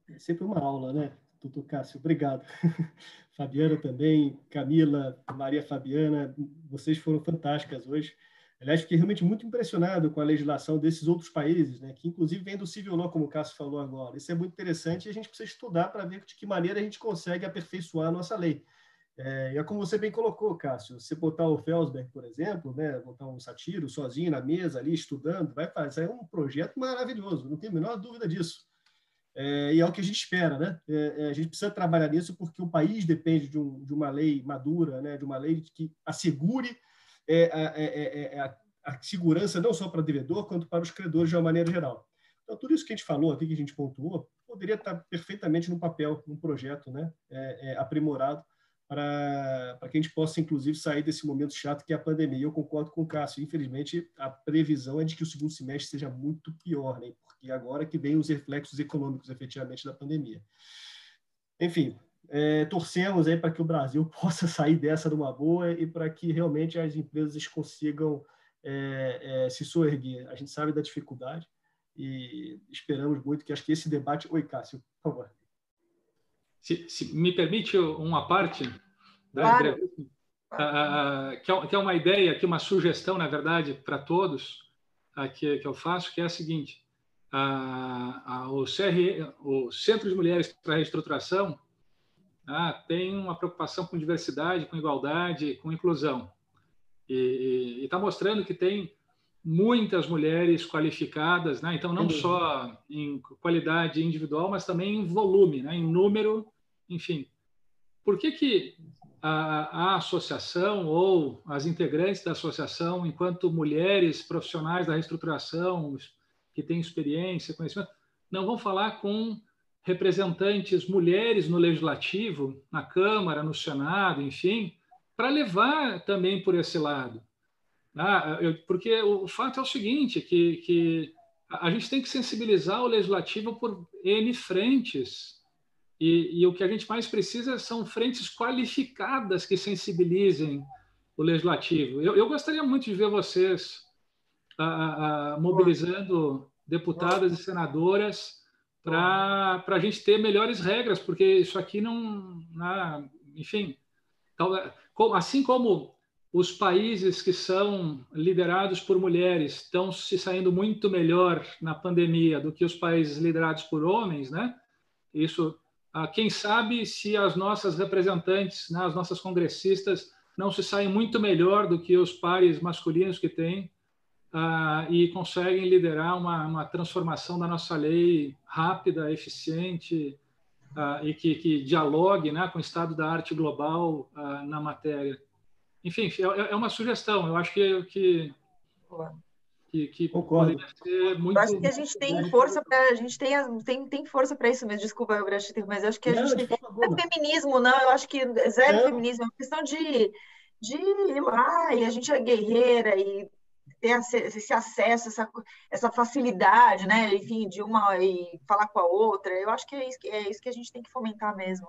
É sempre uma aula, né, doutor Cássio? Obrigado. *laughs* Fabiana também, Camila, Maria Fabiana, vocês foram fantásticas hoje. Aliás, fiquei realmente muito impressionado com a legislação desses outros países, né, que inclusive vem do civil law, como o Cássio falou agora. Isso é muito interessante e a gente precisa estudar para ver de que maneira a gente consegue aperfeiçoar a nossa lei. É, e é como você bem colocou, Cássio, você botar o Felsberg, por exemplo, né, botar um satiro sozinho na mesa ali, estudando, vai fazer um projeto maravilhoso, não tem a menor dúvida disso. É, e é o que a gente espera, né? É, é, a gente precisa trabalhar nisso porque o país depende de, um, de uma lei madura, né? de uma lei que assegure é, é, a, a, segurança não só para o devedor, quanto para os credores de uma maneira geral. Então, tudo isso que a gente falou aqui, que a gente pontuou, poderia estar perfeitamente no papel, num projeto né? aprimorado para, que a gente possa, inclusive, sair desse momento chato que é a pandemia. Eu concordo com o Cássio. Infelizmente, a previsão é de que o segundo semestre seja muito pior, né? porque agora que vem os reflexos econômicos, efetivamente, da pandemia. Enfim, é, torcemos aí para que o Brasil *laughs* possa sair dessa numa boa e para que realmente as empresas consigam é, é, se soerguer. A gente sabe da dificuldade e esperamos muito que acho que esse debate. Oi, Cássio, por favor. Se, se me permite uma parte da claro. uh, que, é, que, é, uma ideia, que uma sugestão, na verdade, para todos que, que eu faço, que é a seguinte: o, CR, o Centro de Mulheres para a Reestruturação tem uma preocupação com diversidade, com igualdade, com inclusão. E está mostrando que tem muitas mulheres qualificadas, né? então não só em qualidade individual, mas também em volume, né? em número, enfim. Por que, que a, a, associação ou as integrantes da associação, enquanto mulheres profissionais da reestruturação, que têm experiência, conhecimento, não vão falar com representantes mulheres no legislativo, na Câmara, no Senado, enfim, para levar também por esse lado? Ah, eu, porque o fato é o seguinte, que, que a gente tem que sensibilizar o legislativo por N frentes, e, e, o que a gente mais precisa são frentes qualificadas que sensibilizem o legislativo. Eu, eu gostaria muito de ver vocês mobilizando deputadas e senadoras para a gente ter melhores regras, porque isso aqui não. Enfim, assim como os países que são liderados por mulheres estão se saindo muito melhor na pandemia do que os países liderados por homens, né? Isso, quem sabe se as nossas representantes, né, as nossas congressistas, não se saem muito melhor do que os pares masculinos que têm ah, e conseguem liderar uma, uma, transformação da nossa lei rápida, eficiente ah, e que, que dialogue né, com o estado da arte global na matéria. Enfim, é, é uma sugestão. Eu acho que, que, que, que ser muito. Eu acho que a gente tem força para a gente tem, tem, tem força para isso mesmo. Desculpa, eu mas eu acho que a não, gente tem. Não é feminismo, não. Eu acho que zero é. feminismo. É uma questão de, de ir lá e a gente é guerreira e ter esse acesso, essa, essa facilidade, né? Enfim, de uma e falar com a outra. Eu acho que é isso, é isso que a gente tem que fomentar mesmo.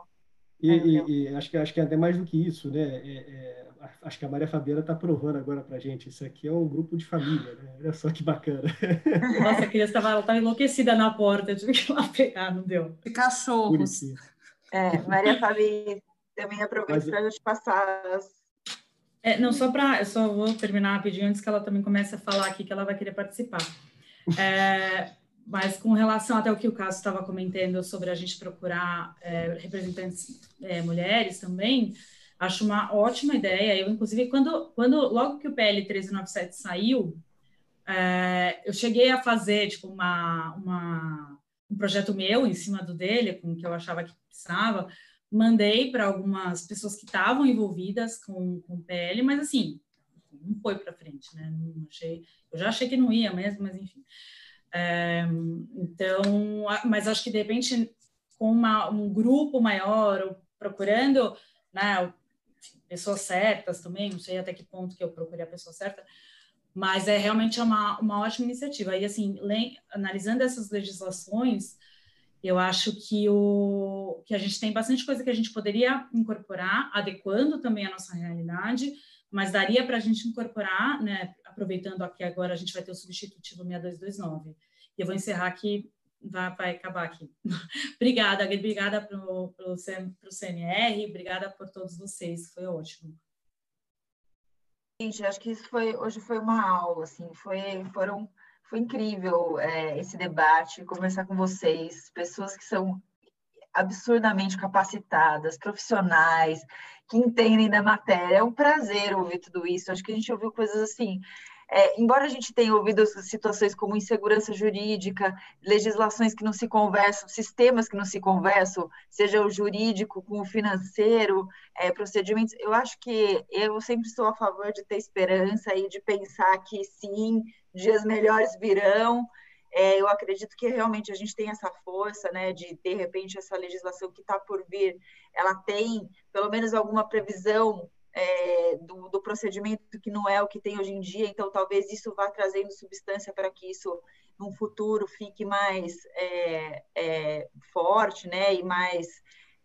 E, é, e, e acho, que, acho que é até mais do que isso, né? É, é, acho que a Maria Fabiana está provando agora para gente. Isso aqui é um grupo de família, né? Olha só que bacana. *laughs* Nossa, a criança estava enlouquecida na porta, eu tive que ir lá pegar, não deu. E cachorros. É, Maria Fabi, também aproveito para te passar as, É, não, só para. Eu só vou terminar rapidinho antes que ela também comece a falar aqui que ela vai querer participar. É, mas com relação até o que o Cássio estava comentando sobre a gente procurar é, representantes é, mulheres também, acho uma ótima ideia. Eu, inclusive, quando, quando logo que o PL 1397 saiu, é, eu cheguei a fazer tipo uma, uma, um projeto meu em cima do dele, com o que eu achava que precisava, mandei para algumas pessoas que estavam envolvidas com, com o PL, mas assim, não foi para frente, né? Não achei, eu já achei que não ia mesmo, mas enfim. É, então, mas acho que de repente com uma, um grupo maior, procurando né, pessoas certas também, não sei até que ponto que eu procurei a pessoa certa, mas é realmente uma, uma ótima iniciativa. E assim, analisando essas legislações, eu acho que, o, que a gente tem bastante coisa que a gente poderia incorporar, adequando também a nossa realidade, mas daria para a gente incorporar, né, aproveitando que agora a gente vai ter o substitutivo 6229. E eu vou encerrar aqui, vai, vai acabar aqui. *laughs* obrigada, obrigada para o CMR, obrigada por todos vocês, foi ótimo. Gente, acho que isso foi, hoje foi uma aula, assim, foi, foram foi incrível é, esse debate, conversar com vocês, pessoas que são absurdamente capacitadas, profissionais, que entendem da matéria. É um prazer ouvir tudo isso. Acho que a gente ouviu coisas assim. É, embora a gente tenha ouvido situações como insegurança jurídica, legislações que não se conversam, sistemas que não se conversam, seja o jurídico com o financeiro, é, procedimentos, eu acho que eu sempre sou a favor de ter esperança e de pensar que sim, dias melhores virão. É, eu acredito que realmente a gente tem essa força, né, de de repente essa legislação que está por vir, ela tem pelo menos alguma previsão é, do, do, procedimento que não é o que tem hoje em dia, então talvez isso vá trazendo substância para que isso, no futuro, fique mais é, é, forte, né, e mais,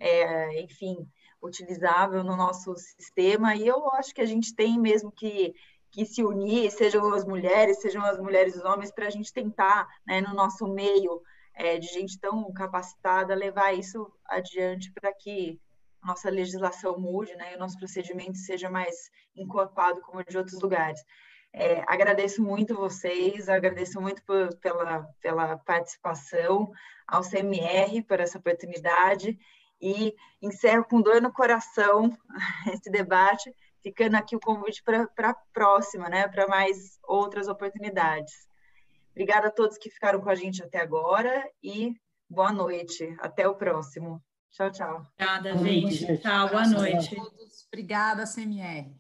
é, enfim, utilizável no nosso sistema, e eu acho que a gente tem mesmo que que se unir, sejam as mulheres, sejam as mulheres e os homens, para a gente tentar, né, no nosso meio é, de gente tão capacitada, levar isso adiante para que nossa legislação mude, né, e o nosso procedimento seja mais encorpado como de outros lugares. É, agradeço muito vocês, agradeço muito por, pela, pela participação, ao CMR por essa oportunidade e encerro com dor no coração *laughs* esse debate, ficando aqui o convite para a próxima, né, para mais outras oportunidades. Obrigada a todos que ficaram com a gente até agora e boa noite. Até o próximo. Tchau, tchau. Obrigada, gente. Tchau, boa noite. Obrigada, CMR.